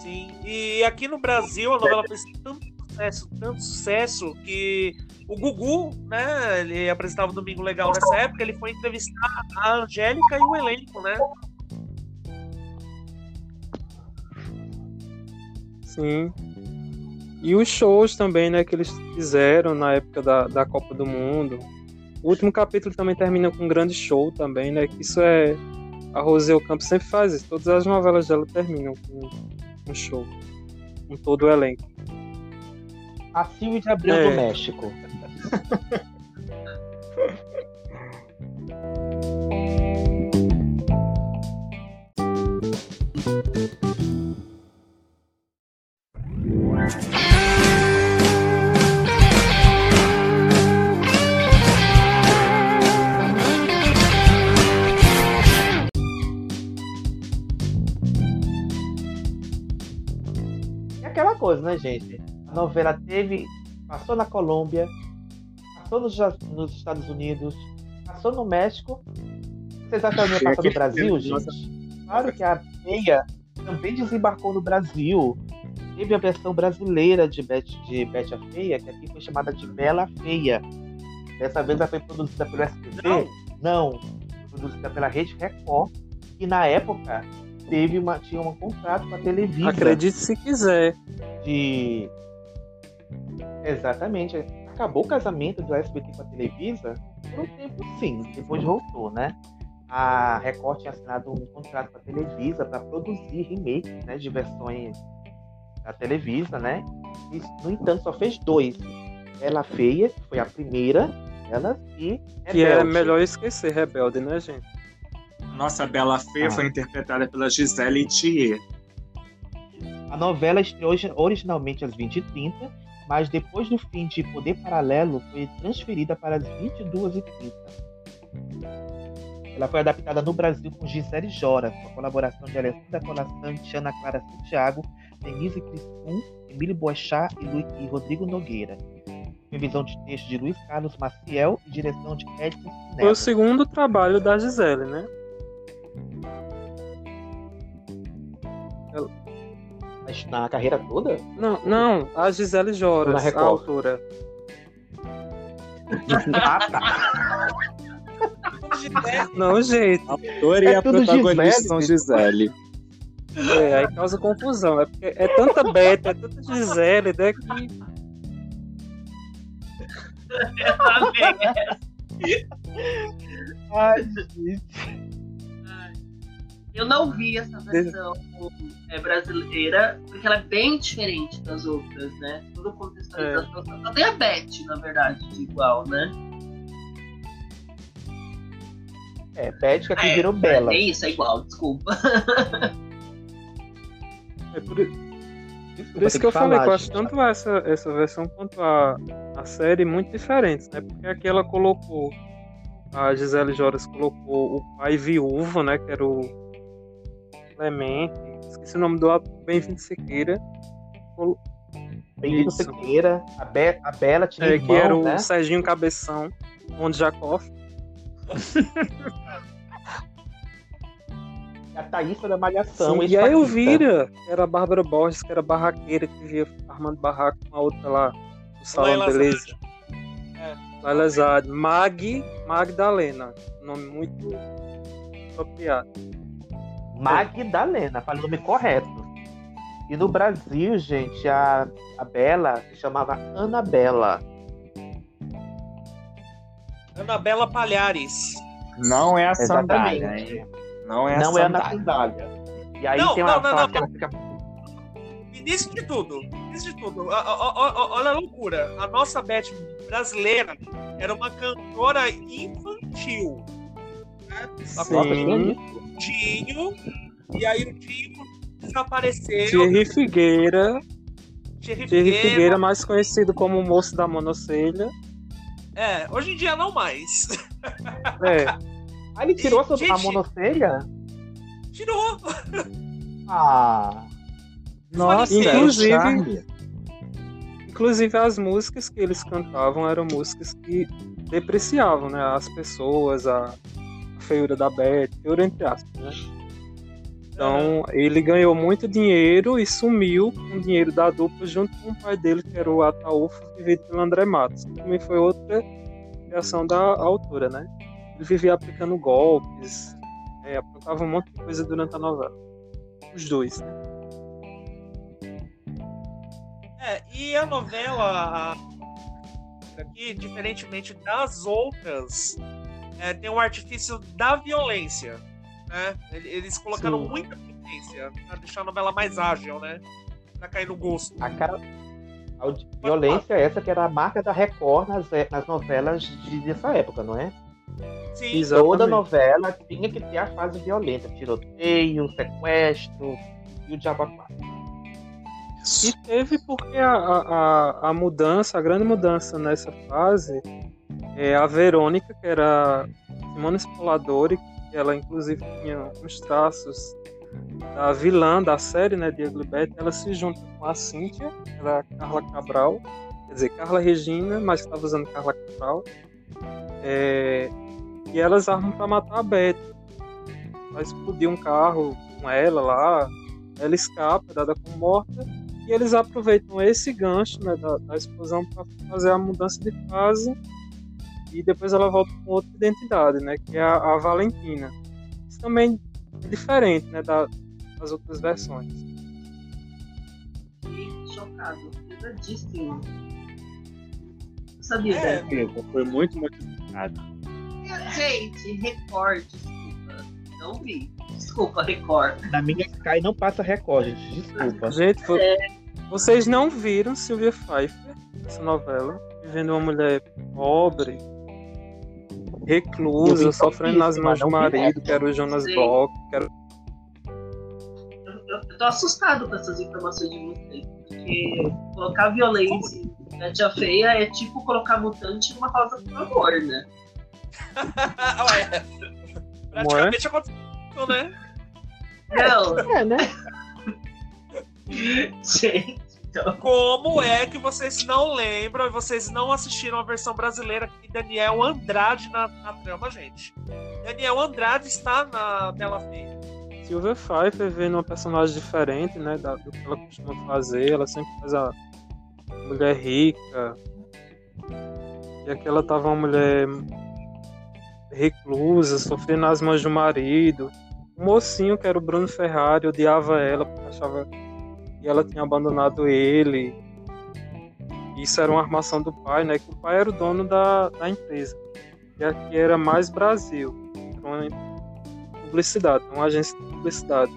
Sim, e aqui no Brasil a novela fez tanto sucesso, tanto sucesso que o Gugu, né, ele apresentava o Domingo Legal nessa época, ele foi entrevistar a Angélica e o elenco, né? Sim. E os shows também, né, que eles fizeram na época da, da Copa do Mundo. O último capítulo também termina com um grande show também, né? Que isso é. A Rosel Campos sempre faz isso. Todas as novelas dela terminam com um show. Com todo o elenco. A Silvia de Abreu É. do México. Coisa, né, gente? A novela teve. Passou na Colômbia, passou nos, nos Estados Unidos, passou no México. Vocês acham que ia passar no Brasil, gente? Claro que a Feia também desembarcou no Brasil. Teve a versão brasileira de Betty, de Betty a Feia, que aqui foi chamada de Bela Feia. Dessa vez ela foi produzida pelo SBT. Não. Não, produzida pela Rede Record, que na época teve uma, tinha um contrato com a Televisa Acredite se quiser. de. Exatamente. Acabou o casamento do SBT com a Televisa por um tempo sim, depois voltou, né? A Record tinha assinado um contrato com a Televisa para produzir remakes né, de versões da Televisa, né? E, no entanto, só fez dois. Ela Feia, que foi a primeira, ela e Que era Rebelde. melhor esquecer Rebelde, né, gente? Nossa Bela Feia Ah. foi interpretada pela Gisele Thier. A novela estreou origi- originalmente às 20h30, mas depois do fim de Poder Paralelo foi transferida para as 22h30. Ela foi adaptada no Brasil com Gisele Jora, com a colaboração de Alessandra Colassante, Ana Clara Santiago, Denise Crispum, Emílio Boechat e, Lu- e Rodrigo Nogueira. Revisão de texto de Luiz Carlos Maciel e direção de Edson Foi o segundo trabalho da Gisele, né? Mas Na carreira toda? Não, não, a Gisele Joras, Na a autora. Ah, tá. Não, gente. A autora e É a tudo protagonista Gisele, são. Gisele. É, aí causa confusão. É porque é tanta Beta, é tanta Gisele, né? Que Ai, gente. Eu não vi essa versão é, brasileira, porque ela é bem diferente das outras, né? Toda contextualização. Só tem a Beth, na verdade, de igual, né? É, Beth que aqui É, virou Bela. É isso, é igual, desculpa. É por, por Desculpa, isso que eu falei falar, eu acho tanto essa, essa versão quanto a, a série muito diferentes, né? Porque aqui ela colocou, a Gisele Joras colocou o pai viúvo, né? Que era o Clemente, esqueci o nome do Bem-vindo Sequeira. Colo- Bem-vindo. Sequeira. A, Be a Bela tinha É, irmão, que era o né? Serginho Cabeção, onde Jacob. A Thaísa da Malhação. Sim, e a ex-paquita. Elvira, que era a Bárbara Borges, que era barraqueira, que vivia armando barraco com a outra lá, no salão Laila beleza. Zade. Laila Zade. Mag Magdalena. Nome muito apropriado. Magdalena, falei o nome correto. E no Brasil, gente, a, a Bela se chamava Anabela. Anabela Palhares. Não é a Exatamente. sandália, hein? Não é a Não é a sandália. sandália. E aí Não, tem uma não, não, não, que ela fica. Início de tudo, início de tudo. Olha a loucura. A nossa Beth brasileira era uma cantora infantil. Né? Sim. Dinho. E aí o Dinho desapareceu. Thierry Figueira. Thierry Thierry Figueira. Figueira, mais conhecido como o moço da monocelha. É, hoje em dia não mais. É, Ah, ele tirou a, sua- a Gente. monocelha? Tirou. Ah. nossa, aí, inclusive, Charlie. inclusive as músicas que eles cantavam eram músicas que depreciavam, né, as pessoas, a, a feiura da Beth, feiura entre aspas, né? Então, ele ganhou muito dinheiro e sumiu com o dinheiro da dupla junto com o pai dele, que era o Ataúfo, vivido pelo André Matos, também foi outra criação da autora, né? Ele vivia aplicando golpes, é, um monte de coisa durante a novela. Os dois, né? É, e a novela aqui, diferentemente das outras, é, tem um artifício da violência. Né? Ele- Eles colocaram Sim. muita violência pra deixar a novela mais ágil, né? Pra cair no gosto. A cara. A violência é essa que era a marca da Record nas, é, nas novelas de- dessa época, não é? Sim, Exatamente. Toda novela tinha que ter a fase violenta. Tiroteio, sequestro e o quatro. E teve porque a, a- a mudança, a grande mudança nessa fase, é a Verônica, que era Simone Spoladori, que ela inclusive tinha uns traços da vilã da série, né, Diego Libete, ela se junta com a Cíntia, que era a Carla Cabral, quer dizer, Carla Regina, mas estava usando Carla Cabral, é, e elas armam para matar a Beth. Vai explodir um carro com ela lá, ela escapa, é dada como morta, e eles aproveitam esse gancho né, da, da explosão para fazer a mudança de fase e depois ela volta com outra identidade, né, que é a, a Valentina. Isso também é diferente né, da- das outras versões. Chocado. Pesadíssimo. Não sabia É. dessa. Foi muito, muito complicado. Gente, Record, desculpa. Não vi. Desculpa, Record. Na minha Sky não passa Record, gente. Desculpa. Gente, vo- vocês não viram Sylvia Pfeiffer nessa novela? Vivendo uma mulher pobre, Vi sofrendo nas mãos do marido, que era o Jonas Sim. Bloch, que era Eu, eu, eu tô assustado com essas informações de vocês. Porque colocar violência na tia feia é tipo colocar mutante numa rosa por amor, né? Olha, praticamente aconteceu, né? Não, É, né? gente. Então, Como é que vocês não lembram e vocês não assistiram a versão brasileira que Daniel Andrade na, na trama, gente? Daniel Andrade está na Bela Feia. Silvia Pfeiffer vendo uma personagem diferente, né, da- do que ela costuma fazer. Ela sempre faz a mulher rica. E aqui ela tava uma mulher reclusa, sofrendo nas mãos do marido. O mocinho, que era o Bruno Ferrari, odiava ela porque achava que ela tinha abandonado ele. Isso era uma armação do pai, né? Que o pai era o dono da, da empresa. E aqui era mais Brasil. Então, um publicidade, é uma agência de publicidade.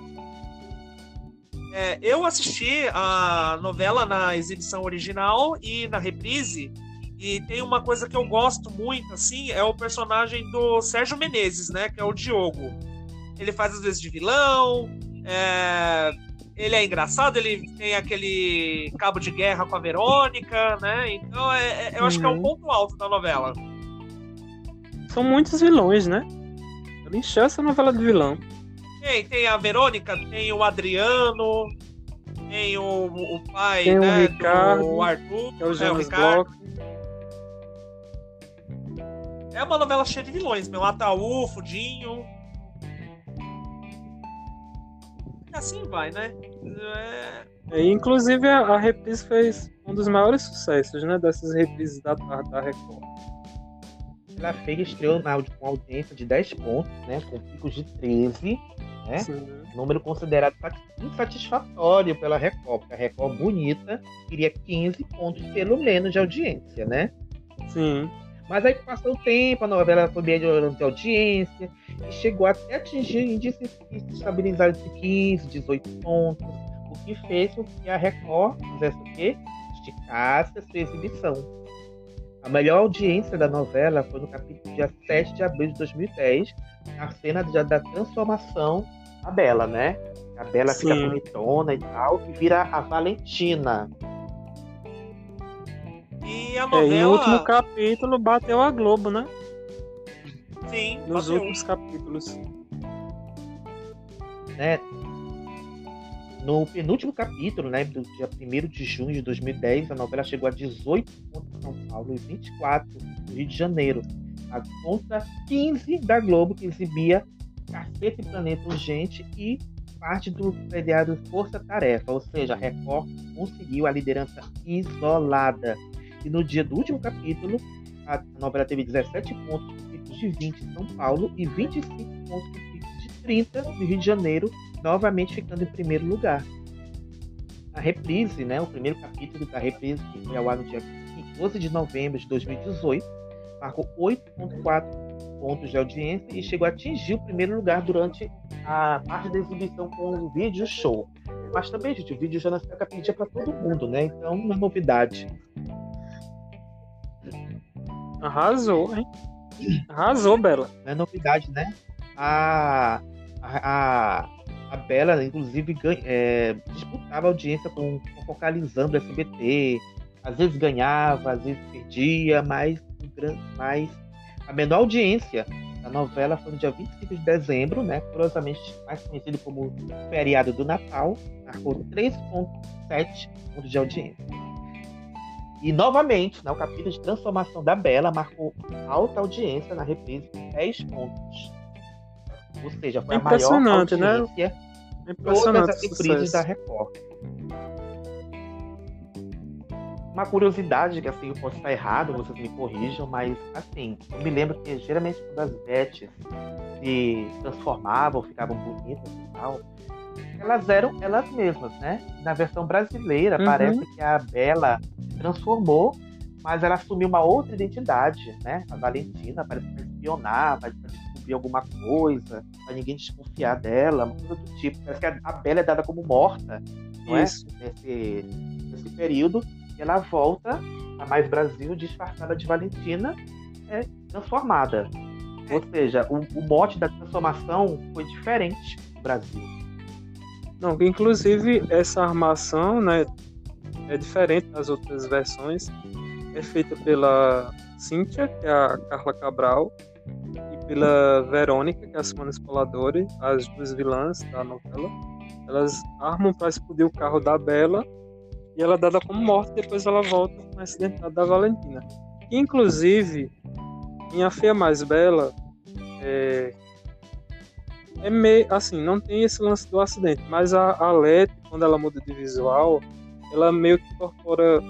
É, eu assisti a novela na exibição original e na reprise. E tem uma coisa que eu gosto muito, assim, é o personagem do Sérgio Menezes, né? Que é o Diogo. Ele faz às vezes de vilão, é, ele é engraçado, ele tem aquele cabo de guerra com a Verônica, né? Então é, é, eu acho que é o Uhum. ponto alto da novela. São muitos vilões, né? Ele encheu essa novela de vilão. Tem, tem a Verônica, tem o Adriano, tem o, o pai, Tem o né? Ricardo, do Arthur, é o né, Jonas Ricardo. Bloch. É uma novela cheia de vilões, meu. Ataú, Fudinho. Assim vai, né? É... E, inclusive a, a reprise fez um dos maiores sucessos, né? Dessas reprises da tarde da Record. Ela fez estreou na com audiência de 10 pontos, né? Com picos de 13, né? Sim. Número considerado sat- insatisfatório pela Record, porque a Record bonita queria 15 pontos pelo menos de audiência, né? Sim. Mas aí passou o tempo, a novela foi melhorando de audiência e chegou até atingir índices que se estabilizaram entre 15, 18 pontos, o que fez com que a Record fizesse o quê? Esticasse a sua exibição. A melhor audiência da novela foi no capítulo dia 7 de abril de 2010, na cena da, da transformação da Bela, né? A Bela fica Sim. bonitona e tal, e vira a Valentina. E a É, novela. e o último capítulo bateu a Globo, né? Sim, Nos últimos capítulos. né? No penúltimo capítulo, né, do dia 1 de junho de 2010, a novela chegou a 18 pontos em São Paulo e 24 no Rio de Janeiro. A conta 15 da Globo, que exibia Cacete e Planeta Urgente e parte do seriado Força Tarefa, ou seja, a Record conseguiu a liderança isolada. E no dia do último capítulo, a novela teve 17 pontos de 20 em São Paulo e 25 pontos de 30 no Rio de Janeiro, novamente ficando em primeiro lugar. A reprise, né, o primeiro capítulo da reprise, que foi ao ar no dia 12 de novembro de 2018, marcou 8,4 pontos de audiência e chegou a atingir o primeiro lugar durante a parte da exibição com o vídeo show. Mas também, gente, o vídeo já nasceu a pedir para todo mundo, né? Então é novidade. Arrasou, hein? Arrasou, Bela. É novidade, né? A, a, a, Bela, inclusive, ganha, é, disputava audiência com, Focalizando o SBT. Às vezes ganhava, às vezes perdia, mas, mas a menor audiência da novela foi no dia 25 de dezembro, né? Curiosamente, mais conhecido como feriado do Natal, marcou 3,7 pontos de audiência. E novamente, né, o capítulo de transformação da Bela marcou alta audiência na reprise com 10 pontos. Ou seja, foi a maior né? audiência É de todas as reprises da Record. Uma curiosidade, que assim, eu posso estar errado, vocês me corrijam, mas assim, eu me lembro que geralmente quando as Beths se transformavam, ficavam bonitas e tal, elas eram elas mesmas, né? Na versão brasileira, Uhum. parece que a Bela transformou, mas ela assumiu uma outra identidade, né? A Valentina parece que espionar, vai vai descobrir alguma coisa, pra ninguém desconfiar dela, uma coisa do tipo. Parece que a, a Bela é dada como morta, não Isso. é? Nesse, nesse período, e ela volta a Mais Brasil disfarçada de Valentina, é, transformada. Ou seja, o, o mote da transformação foi diferente no Brasil. Não, inclusive essa armação, né, é diferente das outras versões. É feita pela Cíntia, que é a Carla Cabral, e pela Verônica, que é a Simone Spoladori, as duas vilãs da novela. Elas armam para explodir o carro da Bela e ela é dada como morta depois ela volta com acidentado da Valentina. Inclusive, em A Feia Mais Bela, é, é meio assim, não tem esse lance do acidente, mas a, a Leti, quando ela muda de visual, ela meio que incorpora,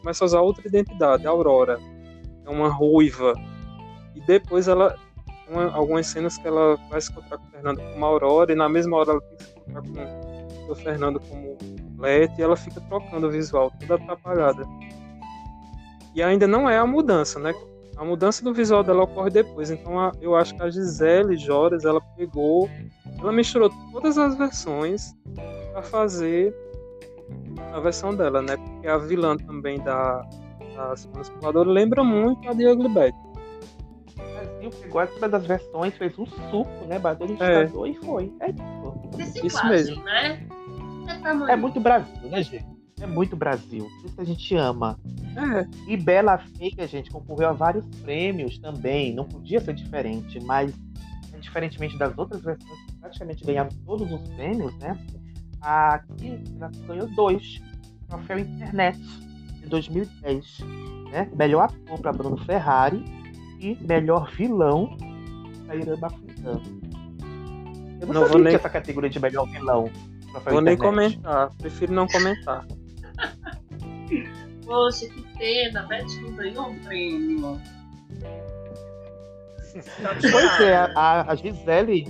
começa a usar outra identidade, a Aurora, é uma ruiva, e depois ela, uma- algumas cenas que ela vai se encontrar com o Fernando como Aurora, e na mesma hora ela tem que se encontrar com o Fernando como Leti, e ela fica trocando o visual, toda atrapalhada. E ainda não é a mudança, né? A mudança do visual dela ocorre depois. Então a- eu acho que a Gisele Jores, ela pegou, ela misturou todas as versões para fazer a versão dela, né? Porque a vilã também da, da Semana Exploradora lembra muito a de Ugly Betty. O Brasil pegou essa das versões, fez um suco, né? Bateu no É. liquidificador e foi. É isso. Reciclagem, Isso mesmo. né? É. É muito Brasil, né, gente? É muito Brasil. Por isso que a gente ama. É, E Bela Feia, gente, concorreu a vários prêmios também. Não podia ser diferente, mas diferentemente das outras versões que praticamente ganharam todos os prêmios, né? Aqui ela ganhou dois. Troféu Internet de 2010. Né? Melhor ator para Bruno Ferrari e melhor vilão para Irã Bafutã. Eu não, Não vou nem- essa categoria de melhor vilão. Vou nem Internet. comentar, prefiro não comentar. Poxa, que pena, a Beth não ganhou um prêmio. Pois é, a, a Gisele.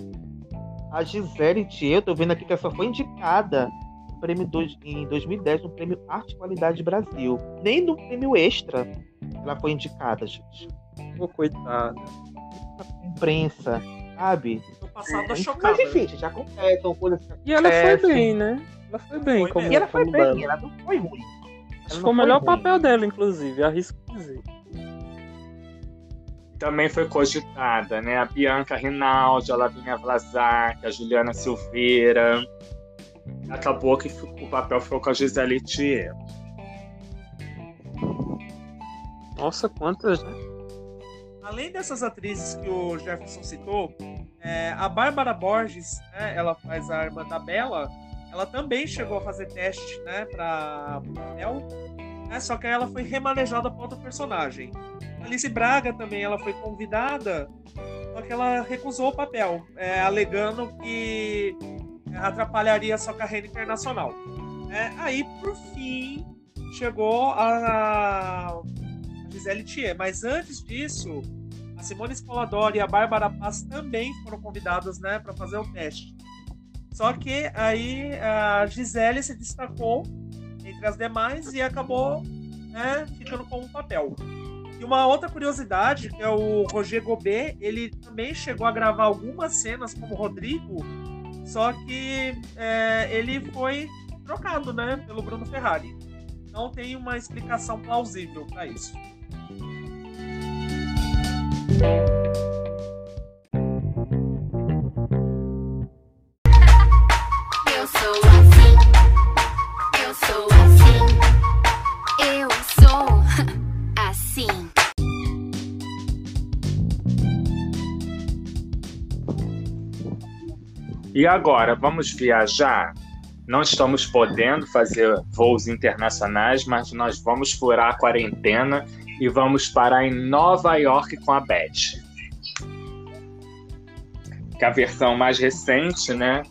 A Gisele Thier, eu tô vendo aqui que ela só foi indicada no prêmio dois, em 2010 no prêmio Arte e Qualidade Brasil. Nem no prêmio Extra ela foi indicada, gente. Pô, coitada. Imprensa, sabe? Tô passada Mas chocada. enfim, gente, acontece, são coisas que E ela foi bem, né? Ela foi bem Foi como. E ela foi como bem, ela não foi ruim. Acho que foi o melhor ruim. papel dela, inclusive, arrisco dizer. Também foi cogitada, né? A Bianca Rinaldi, a Lavínia Vlasak, a Juliana Silveira. Acabou que o papel ficou com a Gisele Thier. Nossa, quantas, né? Além dessas atrizes que o Jefferson citou, é, a Bárbara Borges, né, ela faz a irmã da Bela, ela também chegou a fazer teste, né, para o papel, né, só que ela foi remanejada para outra personagem. A Alice Braga também, ela foi convidada, só que ela recusou o papel, é, alegando que atrapalharia sua carreira internacional. né. aí, por fim, chegou a, a Gisele Thier, mas antes disso, a Simone Spoladori e a Bárbara Paz também foram convidadas, né, para fazer o teste. Só que aí a Gisele se destacou entre as demais e acabou, né, ficando com um papel. E uma outra curiosidade, que é o Roger Gobet, ele também chegou a gravar algumas cenas como Rodrigo, só que é, ele foi trocado, né, pelo Bruno Ferrari. Não tem uma explicação plausível para isso. Eu sou assim. Eu sou assim. Eu sou assim. E agora, vamos viajar? Não estamos podendo fazer voos internacionais, mas nós vamos furar a quarentena e vamos parar em Nova York com a Beth. Que é a versão mais recente, né,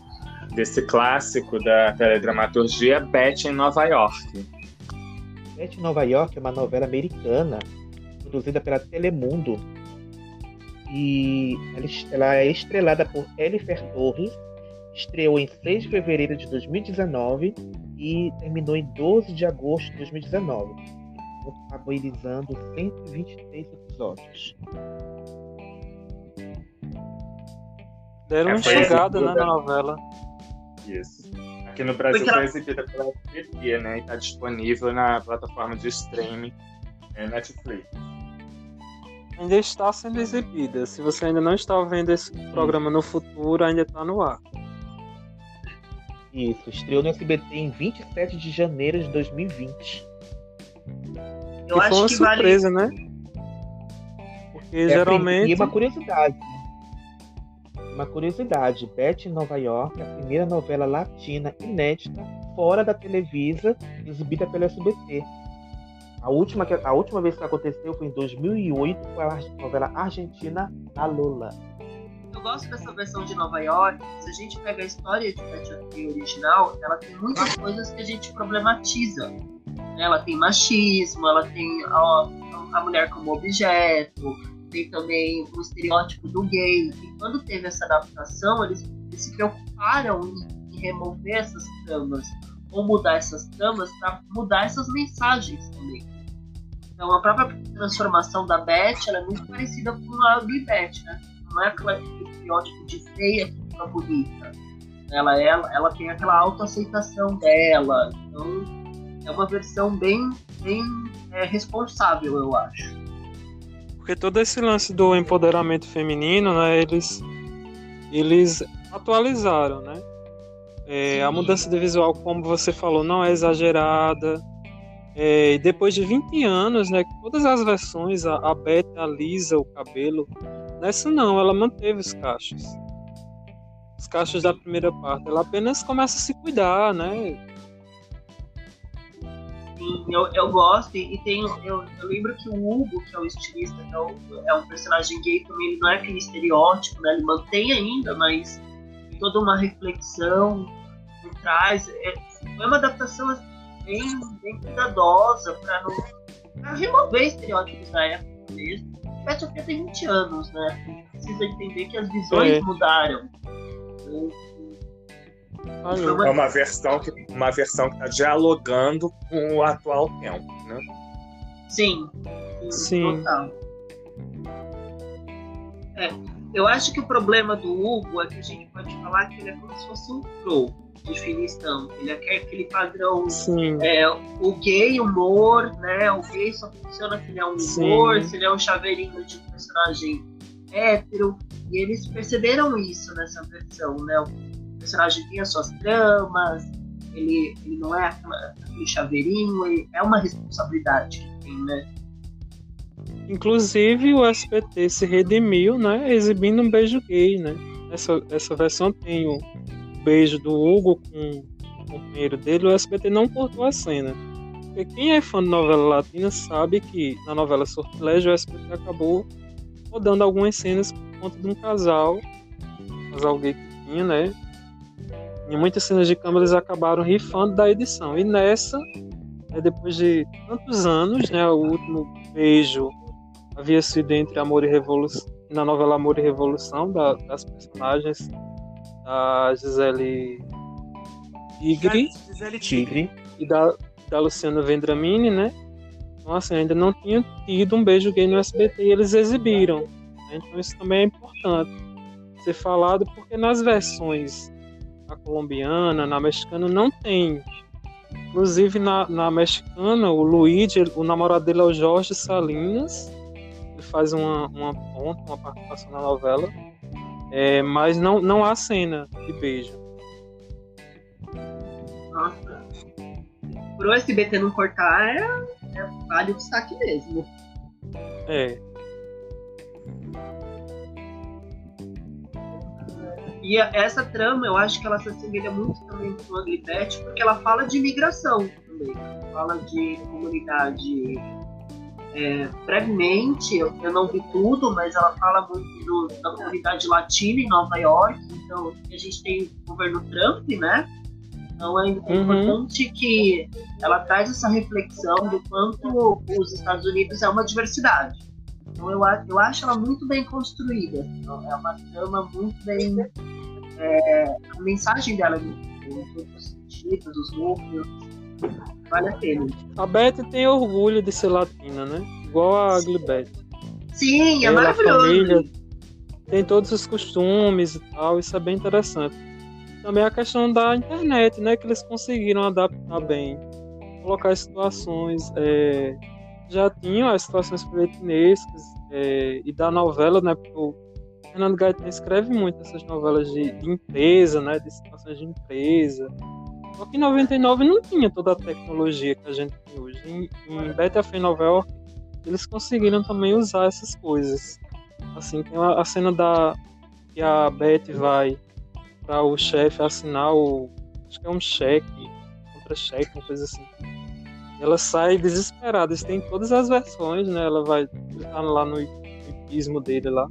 desse clássico da teledramaturgia, Beth em Nova York. Beth em Nova York é uma novela americana produzida pela Telemundo e ela, é estrelada por Elifer Torres, estreou em 6 de fevereiro de 2019 e terminou em 12 de agosto de 2019, contabilizando 123 episódios. Deram É, uma enxugada, né, na novela. Isso. Aqui no Brasil ela- foi exibida pela SBT, né? E está disponível na plataforma de streaming é, Netflix. Ainda está sendo exibida. Se você ainda não está vendo esse programa no futuro, ainda está no ar. Isso, estreou no SBT em 27 de janeiro de 2020. Eu e foi acho uma que vale. surpresa, né? Porque É, E geralmente. uma curiosidade. Uma curiosidade, Beth em Nova York a primeira novela latina inédita fora da Televisa exibida pelo SBT. A última, a última vez que aconteceu foi em 2008 com a novela argentina La Lola. Eu gosto dessa versão de Nova York. Se a gente pega a história de Betty a original, ela tem muitas coisas que a gente problematiza. Ela tem machismo, ela tem a, a mulher como objeto, tem também o estereótipo do gay. E quando teve essa adaptação, eles, eles se preocuparam em, em remover essas tramas ou mudar essas tramas para mudar essas mensagens também. Então a própria transformação da Beth ela é muito parecida com a Ugly Beth, né? Não é aquela estereótipo de feia que fica bonita. Ela, ela, ela tem aquela autoaceitação dela. Então é uma versão bem, bem é, responsável, eu acho. Porque todo esse lance do empoderamento feminino, né, eles, eles atualizaram, né? É, a mudança de visual, como você falou, não é exagerada. É, e depois de 20 anos, né, todas as versões, a, a Beth alisa o cabelo. Nessa não, ela manteve os cachos. Os cachos da primeira parte. Ela apenas começa a se cuidar, né? Eu, eu gosto. E tem, eu, eu lembro que o Hugo, que é o estilista, que é, o, é um personagem gay também, ele não é aquele estereótipo, né? Ele mantém ainda, mas toda uma reflexão por trás. É, foi uma adaptação assim, bem, bem cuidadosa para não pra remover estereótipos da época mesmo. Betty Sofia tem 20 anos, né? A gente precisa entender que as visões É. mudaram. É uma versão que uma versão que está dialogando com o atual tempo, né? Sim. Sim. Total. É, eu acho que o problema do Hugo é que a gente pode falar que ele é como se fosse um pro de definição. Ele é aquele padrão Sim. é, o gay humor, né? O gay só funciona se ele é um Sim. humor, se ele é um chaveirinho de um personagem hétero. E eles perceberam isso nessa versão, né? O personagem tem as suas tramas, ele, ele não é aquele chaveirinho, é uma responsabilidade que tem, né? Inclusive o SBT se redimiu, né? Exibindo um beijo gay, né? Essa, essa versão tem o beijo do Hugo com o companheiro dele. O SBT não cortou a cena. Porque quem é fã de novela latina sabe que na novela Sortilégio o SBT acabou rodando algumas cenas por conta de um casal, um casal gay que tinha, né? Em muitas cenas de câmera eles acabaram rifando da edição. E nessa, né, depois de tantos anos, né? O último beijo havia sido entre Amor e Revolução, na novela Amor e Revolução, da- das personagens da Gisele Tigre Gisele Tigre. e da, da Luciana Vendramini, né? Então, assim, ainda não tinha tido um beijo gay no SBT e eles exibiram. né? Então, isso também é importante ser falado, porque nas versões na colombiana, na mexicana, não tem. Inclusive, na, na mexicana, o Luigi, o namorado dele é o Jorge Salinas, ele faz uma, uma ponta, uma participação na novela, é, mas não, não há cena de beijo. Nossa. Pro SBT não cortar, é, é vale o destaque mesmo. É, E a- essa trama, eu acho que ela se assemelha muito também com a Betty, porque ela fala de imigração também. Fala de comunidade. é, brevemente, eu, eu não vi tudo, mas ela fala muito do- da comunidade latina em Nova York. Então, a gente tem o governo Trump, né? Então é, Uhum. importante que ela traz essa reflexão do quanto os Estados Unidos é uma diversidade. Então eu, eu acho ela muito bem construída. Então, é uma trama muito bem. É, a mensagem dela em todos os sentidos, os núcleos. Vale a pena. A Beth tem orgulho de ser latina, né? Igual a Ugly Beth. Sim, é Ela, maravilhoso. família, tem todos os costumes e tal, isso é bem interessante. Também a questão da internet, né? Que eles conseguiram adaptar bem, colocar situações. é, já tinham as situações poletinescas é, e da novela, né? Porque o Fernando Gaetan escreve muito essas novelas de, de empresa, né? De situações de empresa. Só que em 99 não tinha toda a tecnologia que a gente tem hoje. Em, em Beta Fé York, eles conseguiram também usar essas coisas. Assim, tem a, a cena da que a Beth vai para o chefe assinar o acho que é um cheque, contra-cheque, uma coisa assim. Ela sai desesperada, eles têm todas as versões, né? Ela vai tá lá no hipismo dele lá.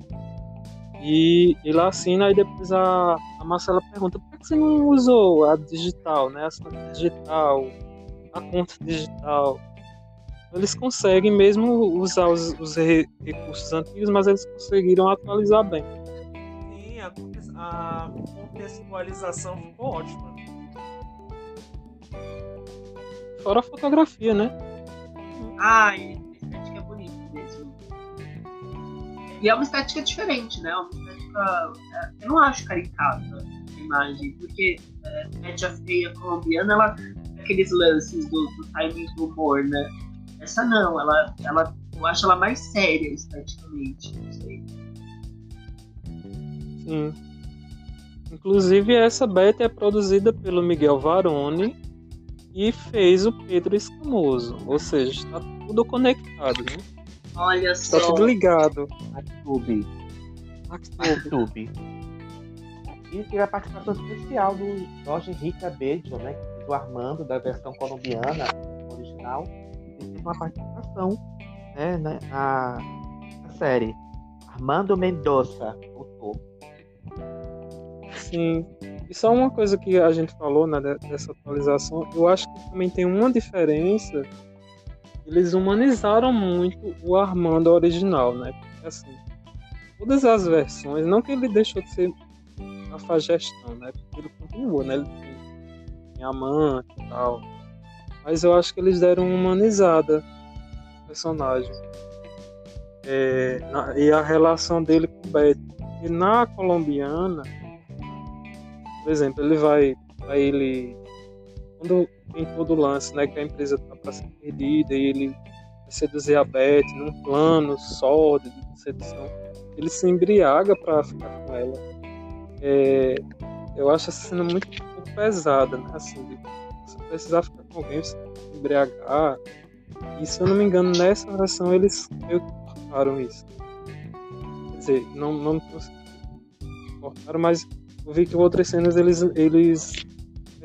E ele assina e depois a, a Marcela pergunta por que você não usou a digital, né? A assinatura digital, a conta digital. Eles conseguem mesmo usar os, os re- recursos antigos, mas eles conseguiram atualizar bem. Sim, a, a contextualização ficou ótima. Fora a fotografia, né? Ai, e é uma estética diferente, né? Uma estética. é, eu não acho caricata a imagem, porque é, Betty a Feia colombiana, ela aqueles lances do, do timing do humor, né? Essa não, ela, ela, eu acho ela mais séria esteticamente, não sei. Sim. Inclusive, essa Betty é produzida pelo Miguel Varone e fez o Pedro Escamoso. Ou seja, está tudo conectado, né? Olha Está só. tudo ligado. Actube. Actube. E teve a participação especial do Jorge Henrique Abedio, né? Que fez o Armando da versão colombiana original. Ele teve uma participação né, na, na, na série. Armando Mendoza voltou. Sim. E só uma coisa que a gente falou né, de- dessa atualização, eu acho que também tem uma diferença. Eles humanizaram muito o Armando original, né? Porque assim, todas as versões, não que ele deixou de ser cafajestão, né? Porque ele continua, né? Ele tem, amante e tal. Mas eu acho que eles deram uma humanizada no personagem. É, na- e a relação dele com Betty. E na colombiana, por exemplo, ele vai, vai ele quando tem todo o lance, né, que a empresa tá para ser perdida e ele seduzir a Beth num plano só de sedução, ele se embriaga para ficar com ela. É, eu acho essa cena muito pouco pesada, né, assim, de precisar ficar com alguém, você se embriagar. E se eu não me engano, nessa versão eles meio que cortaram isso. Quer dizer, não, não cortaram, mas eu vi que outras cenas eles, eles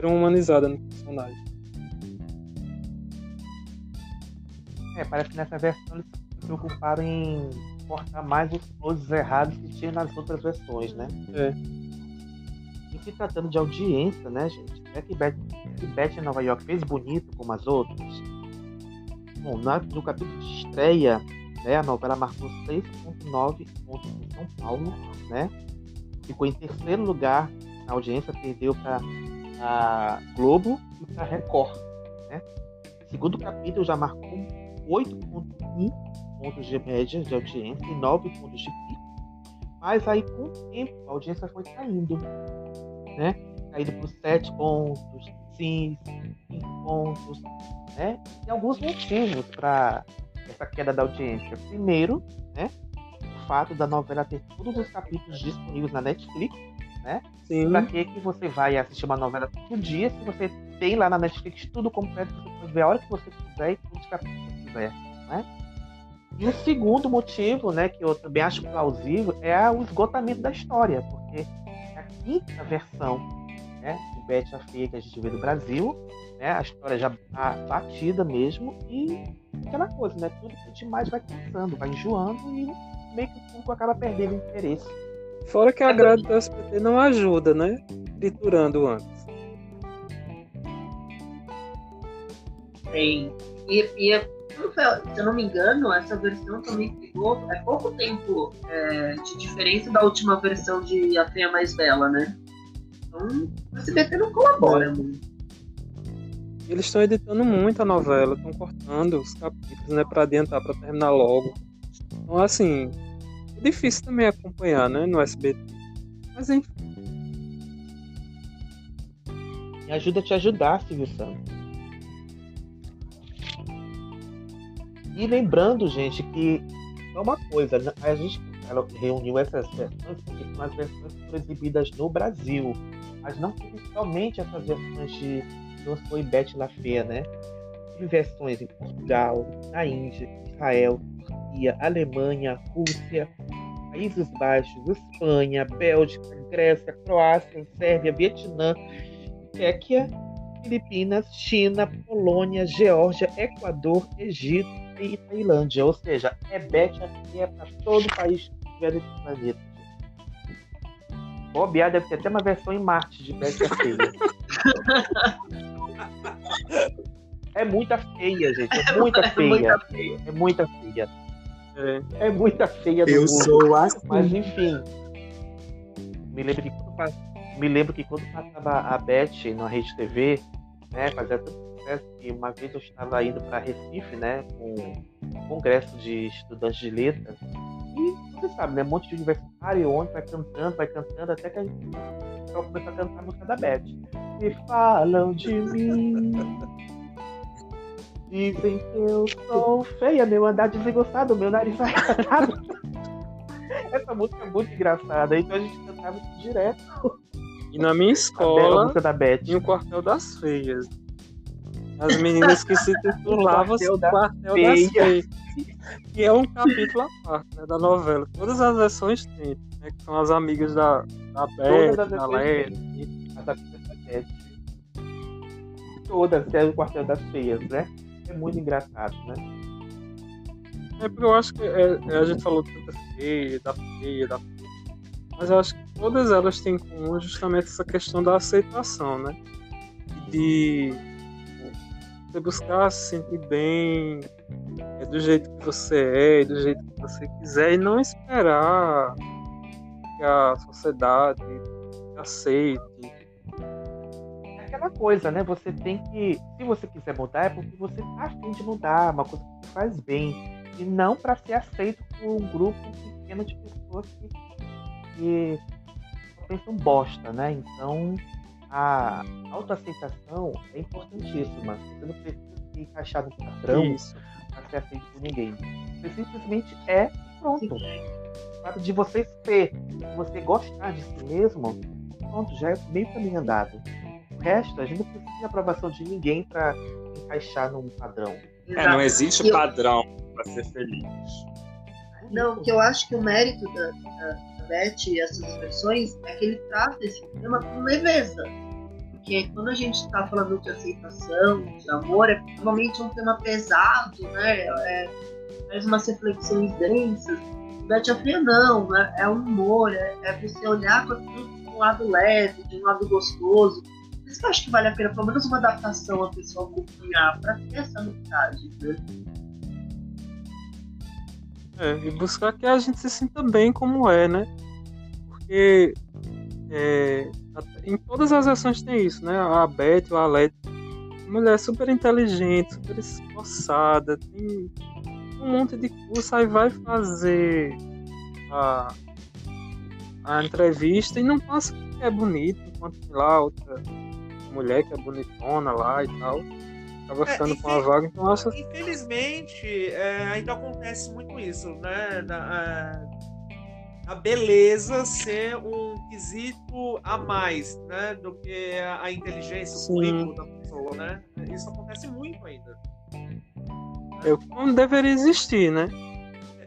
uma humanizada no personagem. É, parece que nessa versão eles se preocuparam em cortar mais os closes errados que tinha nas outras versões, né? É. E se tratando de audiência, né, gente? É que Beth, que Beth em Nova York fez bonito como as outras. Bom, no capítulo de estreia, né, a novela marcou 6.9 pontos em São Paulo, né? Ficou em terceiro lugar na audiência, perdeu para a Globo e para Record, né? Segundo capítulo já marcou 8.1 pontos de média de audiência e 9 pontos de pico. Mas aí, com o tempo, a audiência foi caindo, né? Caindo por 7 pontos, 5, 5 pontos, né? Tem alguns motivos para essa queda da audiência. Primeiro, né? O fato da novela ter todos os capítulos disponíveis na Netflix, né? Sim. Pra que, que você vai assistir uma novela todo dia se você tem lá na Netflix tudo completo, você pode ver a hora que você quiser e todos os capítulos que quiser, né? E o segundo motivo, né, que eu também acho plausível, é o esgotamento da história, porque é a quinta versão né, de Betty a Feia que a gente vê no Brasil, né, a história já tá batida mesmo, e aquela coisa, né, tudo que demais vai cansando, vai enjoando e meio que o público acaba perdendo o interesse. Fora que a grade do SBT não ajuda, né? Triturando antes. Tem. E, e é- se eu não me engano, essa versão também pegou é pouco tempo é, de diferença da última versão de A Feia Mais Bela, né? Então, o SBT não colabora muito. Eles estão editando muito a novela, estão cortando os capítulos, né, para adiantar, para terminar logo. Então, assim, é difícil também acompanhar, né, no SBT. Mas enfim, Me ajuda a te ajudar, Silvio Santos. E lembrando, gente, que é uma coisa, né? a gente ela reuniu essas versões porque são as versões que foram exibidas no Brasil, mas não teve somente essas versões de Não Foi Bete La Fé, né? Teve versões em Portugal, na Índia, Israel, Turquia, Alemanha, Rússia, Países Baixos, Espanha, Bélgica, Grécia, Croácia, Sérvia, Vietnã, Tchequia, Filipinas, China, Polônia, Geórgia, Equador, Egito e Tailândia. Ou seja, é bet aqui é para todo país que tiver nesse planeta. Bobear deve ter até uma versão em Marte de Bet feia. É muita feia, gente. É muita É feia. muita feia. É muita feia. É, É muita feia do Eu mundo. sou assim. Mas enfim. Me lembro que quando, me lembro que quando passava a Beth na Rede TV, né, fazia tanto sucesso que uma vez eu estava indo para Recife, né, com um congresso de estudantes de letras, e você sabe, né? Um monte de universitário ontem vai cantando, vai cantando, até que a gente começa a cantar a música da Beth. Me falam de mim. Dizem que eu sou feia, meu andar desgostado, meu nariz vai Essa música é muito engraçada, então a gente cantava isso direto. E na minha A escola, música da Beth. tinha o Quartel das Feias. As meninas que se titulavam Quartel da Quartel Feia. das Feias. Que é um capítulo à parte né, da novela. Todas as versões tem, né, que são as amigas da, da Beth, da. As amigas da Beth. Todas, que é o quartel das feias, né? É muito engraçado, né? É porque eu acho que é, é, a gente falou tanto da feia, da feia, da feia. Mas eu acho que todas elas têm em comum justamente essa questão da aceitação, né? De você buscar se sentir bem é, do jeito que você é, do jeito que você quiser, e não esperar que a sociedade aceite. É aquela coisa, né? Você tem que. Se você quiser mudar, é porque você tá afim de mudar, uma coisa que faz bem. E não para ser aceito por um grupo pequeno de pessoas que, que pensam bosta, né? Então a autoaceitação é importantíssima. Você não precisa se encaixar no padrão para ser aceito por ninguém. Você simplesmente é pronto. Fato de você ser, de você gostar de si mesmo, pronto, já é meio caminho andado. O resto, a gente não precisa de aprovação de ninguém para encaixar num padrão. É, não existe eu- padrão para ser feliz. Não, porque eu acho que o mérito da, da, da Beth e essas versões é que ele trata esse tema com leveza. Porque quando a gente está falando de aceitação, de amor, é normalmente um tema pesado, né? É, faz umas reflexões densas. Beth Afria não, né? é um humor, é, é você olhar para tudo de um lado leve, de um lado gostoso. Por isso que que vale a pena, pelo menos uma adaptação a pessoa acompanhar, para ter essa novidade. Né? É, e buscar que a gente se sinta bem como é, né? Porque é, em todas as versões tem isso, né? A Beth, o Alete, mulher super inteligente, super esforçada, tem um monte de curso, aí vai fazer a, a entrevista e não passa porque é bonito, enquanto lá outra mulher que é bonitona lá e tal. Acaba É, ficando e com a tem- vaga, então Infelizmente, é, ainda acontece muito isso, né? Da- a, a beleza ser um quesito a mais, né? Do que a, a inteligência, o Sim. currículo da pessoa, né? Isso acontece muito ainda. eu, não deveria existir, né?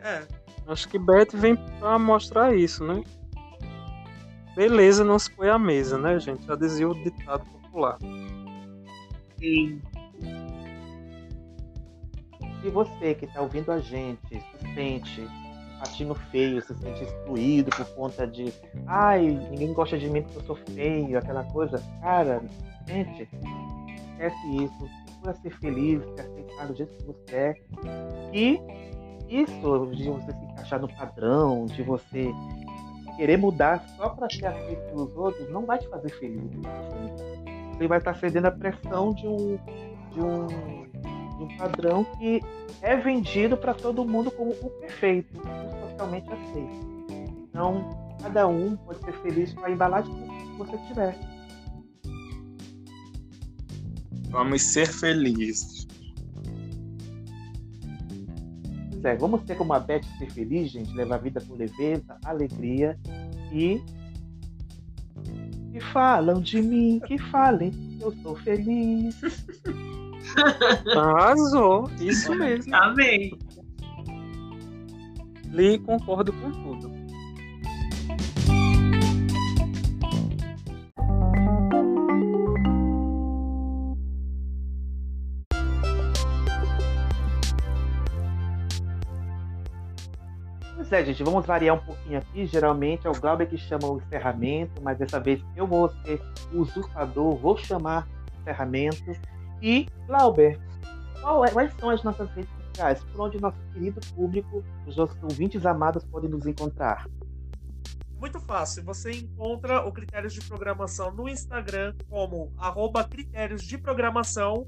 É, Acho que Beth vem pra mostrar isso, né? Beleza não se põe à mesa, né, gente? Já dizia o ditado popular. Sim. Se você que está ouvindo a gente se sente patinho feio, se sente excluído por conta de ai, ninguém gosta de mim porque eu sou feio, aquela coisa, cara, gente, esquece isso, procura ser feliz, se aceitar do jeito que você é. E isso de você se encaixar no padrão, de você querer mudar só para ser aceito pelos outros, não vai te fazer feliz. Você vai estar cedendo a pressão de um, de um, de um padrão que é vendido para todo mundo como o perfeito, o socialmente aceito. Então, cada um pode ser feliz com a embalagem que você tiver. Vamos ser felizes. Pois é, vamos ter como a Beth ser feliz, gente, levar a vida com leveza, alegria e. Que falam de mim, que falem que eu sou feliz. Arrasou, isso mesmo. Amém. Li e concordo com tudo. É, gente, vamos variar um pouquinho aqui. Geralmente é o Glauber que chama o encerramento, mas dessa vez eu vou ser o usurpador, vou chamar o encerramento. E, Glauber, é- quais são as nossas redes sociais? Por onde nosso querido público, os nossos ouvintes amados, podem nos encontrar? muito fácil. Você encontra o Critérios de Programação no Instagram como arroba Critérios de Programação.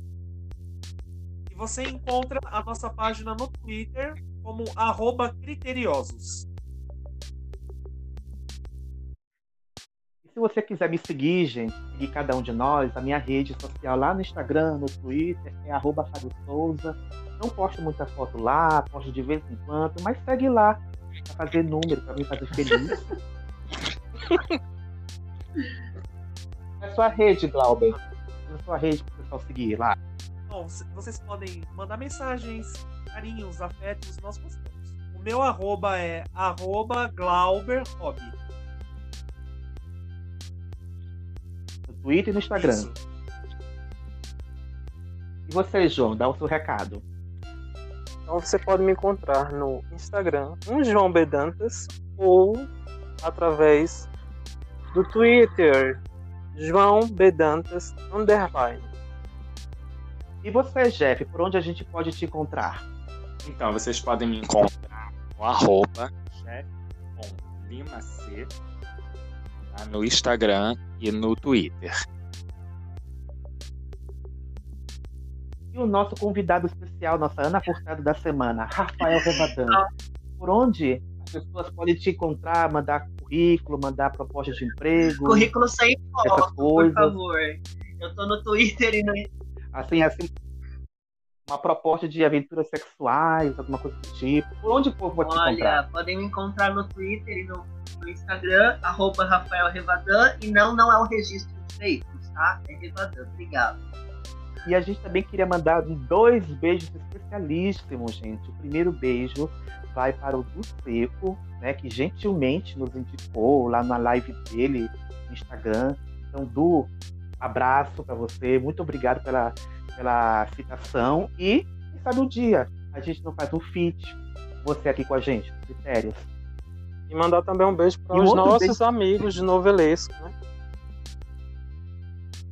E você encontra a nossa página no Twitter como arroba criteriosos. E se você quiser me seguir, gente, seguir cada um de nós, a minha rede social lá no Instagram, no Twitter, é arroba Fábio Souza. Não posto muita foto lá, posto de vez em quando, mas segue lá para fazer número, para me fazer feliz. é sua rede, Glauber. É sua rede para o pessoal seguir lá. Bom, vocês podem mandar mensagens, carinhos, afetos, nós postamos. O meu arroba é arroba Glauber Hobby. No Twitter e no Instagram. Isso. E você, João, dá o seu recado. Então você pode me encontrar no Instagram, um João B. Dantas, ou através do Twitter, João B. Dantas, underline. E você, Jeff, por onde a gente pode te encontrar? Então, vocês podem me encontrar no arroba chefe com Lima C, lá no Instagram e no Twitter. E o nosso convidado especial, nossa Ana Furtado da semana, Rafael Revadan. Por onde as pessoas podem te encontrar, mandar currículo, mandar proposta de emprego? Currículo sem foto, por favor. Eu tô no Twitter e no Assim, assim, uma proposta de aventuras sexuais, alguma coisa do tipo. Por onde o povo pode te Olha, encontrar? podem me encontrar no Twitter e no, no Instagram, arroba Rafael Revadan, e não, não é um registro de veículos, tá? É Revadan, obrigado. E a gente também queria mandar dois beijos especialíssimos, gente. O primeiro beijo vai para o Du Seco, né, que gentilmente nos indicou lá na live dele no Instagram. Então, Du, abraço para você, muito obrigado pela, pela citação. E, quem sabe um dia a gente não faz um feat, você aqui com a gente, critérios. E mandar também um beijo para os nossos beijo- amigos de Novelesco, né?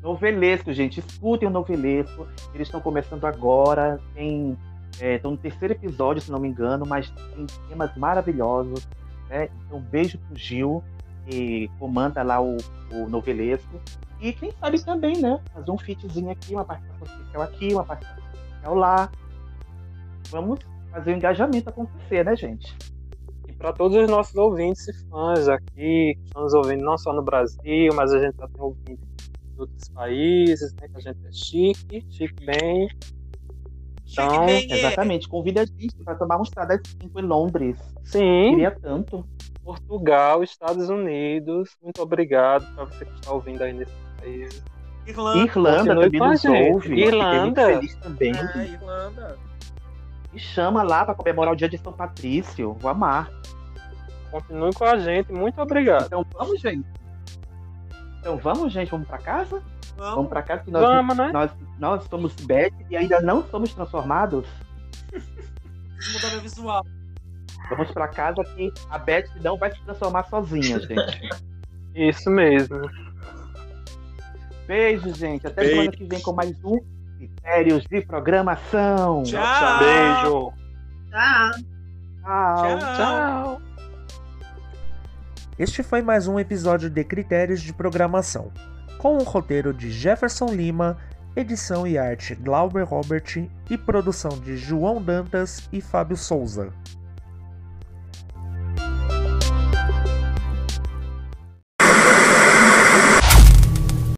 Novelesco, gente, escutem o Novelesco. Eles estão começando agora, tem, é, estão no terceiro episódio, se não me engano, mas tem temas maravilhosos. Né? Então, um beijo pro Gil, que comanda lá o, o Novelesco. E quem sabe também, né? Fazer um fitzinho aqui, uma participação especial aqui, uma participação especial lá. Vamos fazer o engajamento acontecer, né, gente? E para todos os nossos ouvintes e fãs aqui, que estão nos ouvindo não só no Brasil, mas a gente já tem ouvintes de outros países, né? Que a gente é chique, chique bem. Então, bem, é. Exatamente. Convida a gente para tomar um chá das 5 em Londres. sim, Queria tanto. Portugal, Estados Unidos, muito obrigado para você que está ouvindo aí nesse. Irlanda. Irlanda também nos gente. ouve. Fiquei Irlanda. muito feliz também. É, Irlanda. Me chama lá para comemorar o dia de São Patrício. Vou amar. Continue com a gente, muito obrigado. Então vamos, gente. Então vamos, gente. Vamos para casa? Vamos Vamos. para casa que nós, Vamos, né? nós, nós somos Beth e ainda não somos transformados. Vamos mudar meu visual. Vamos para casa que a Beth não vai se transformar sozinha, gente. Isso mesmo. Beijo, gente. Até Beijo. semana que vem com mais um Critérios de Programação. Tchau. Beijo. Tá. Tchau. Tchau. Este foi mais um episódio de Critérios de Programação, com o roteiro de Jefferson Lima, edição e arte Glauber Robert e produção de João Dantas e Fábio Souza.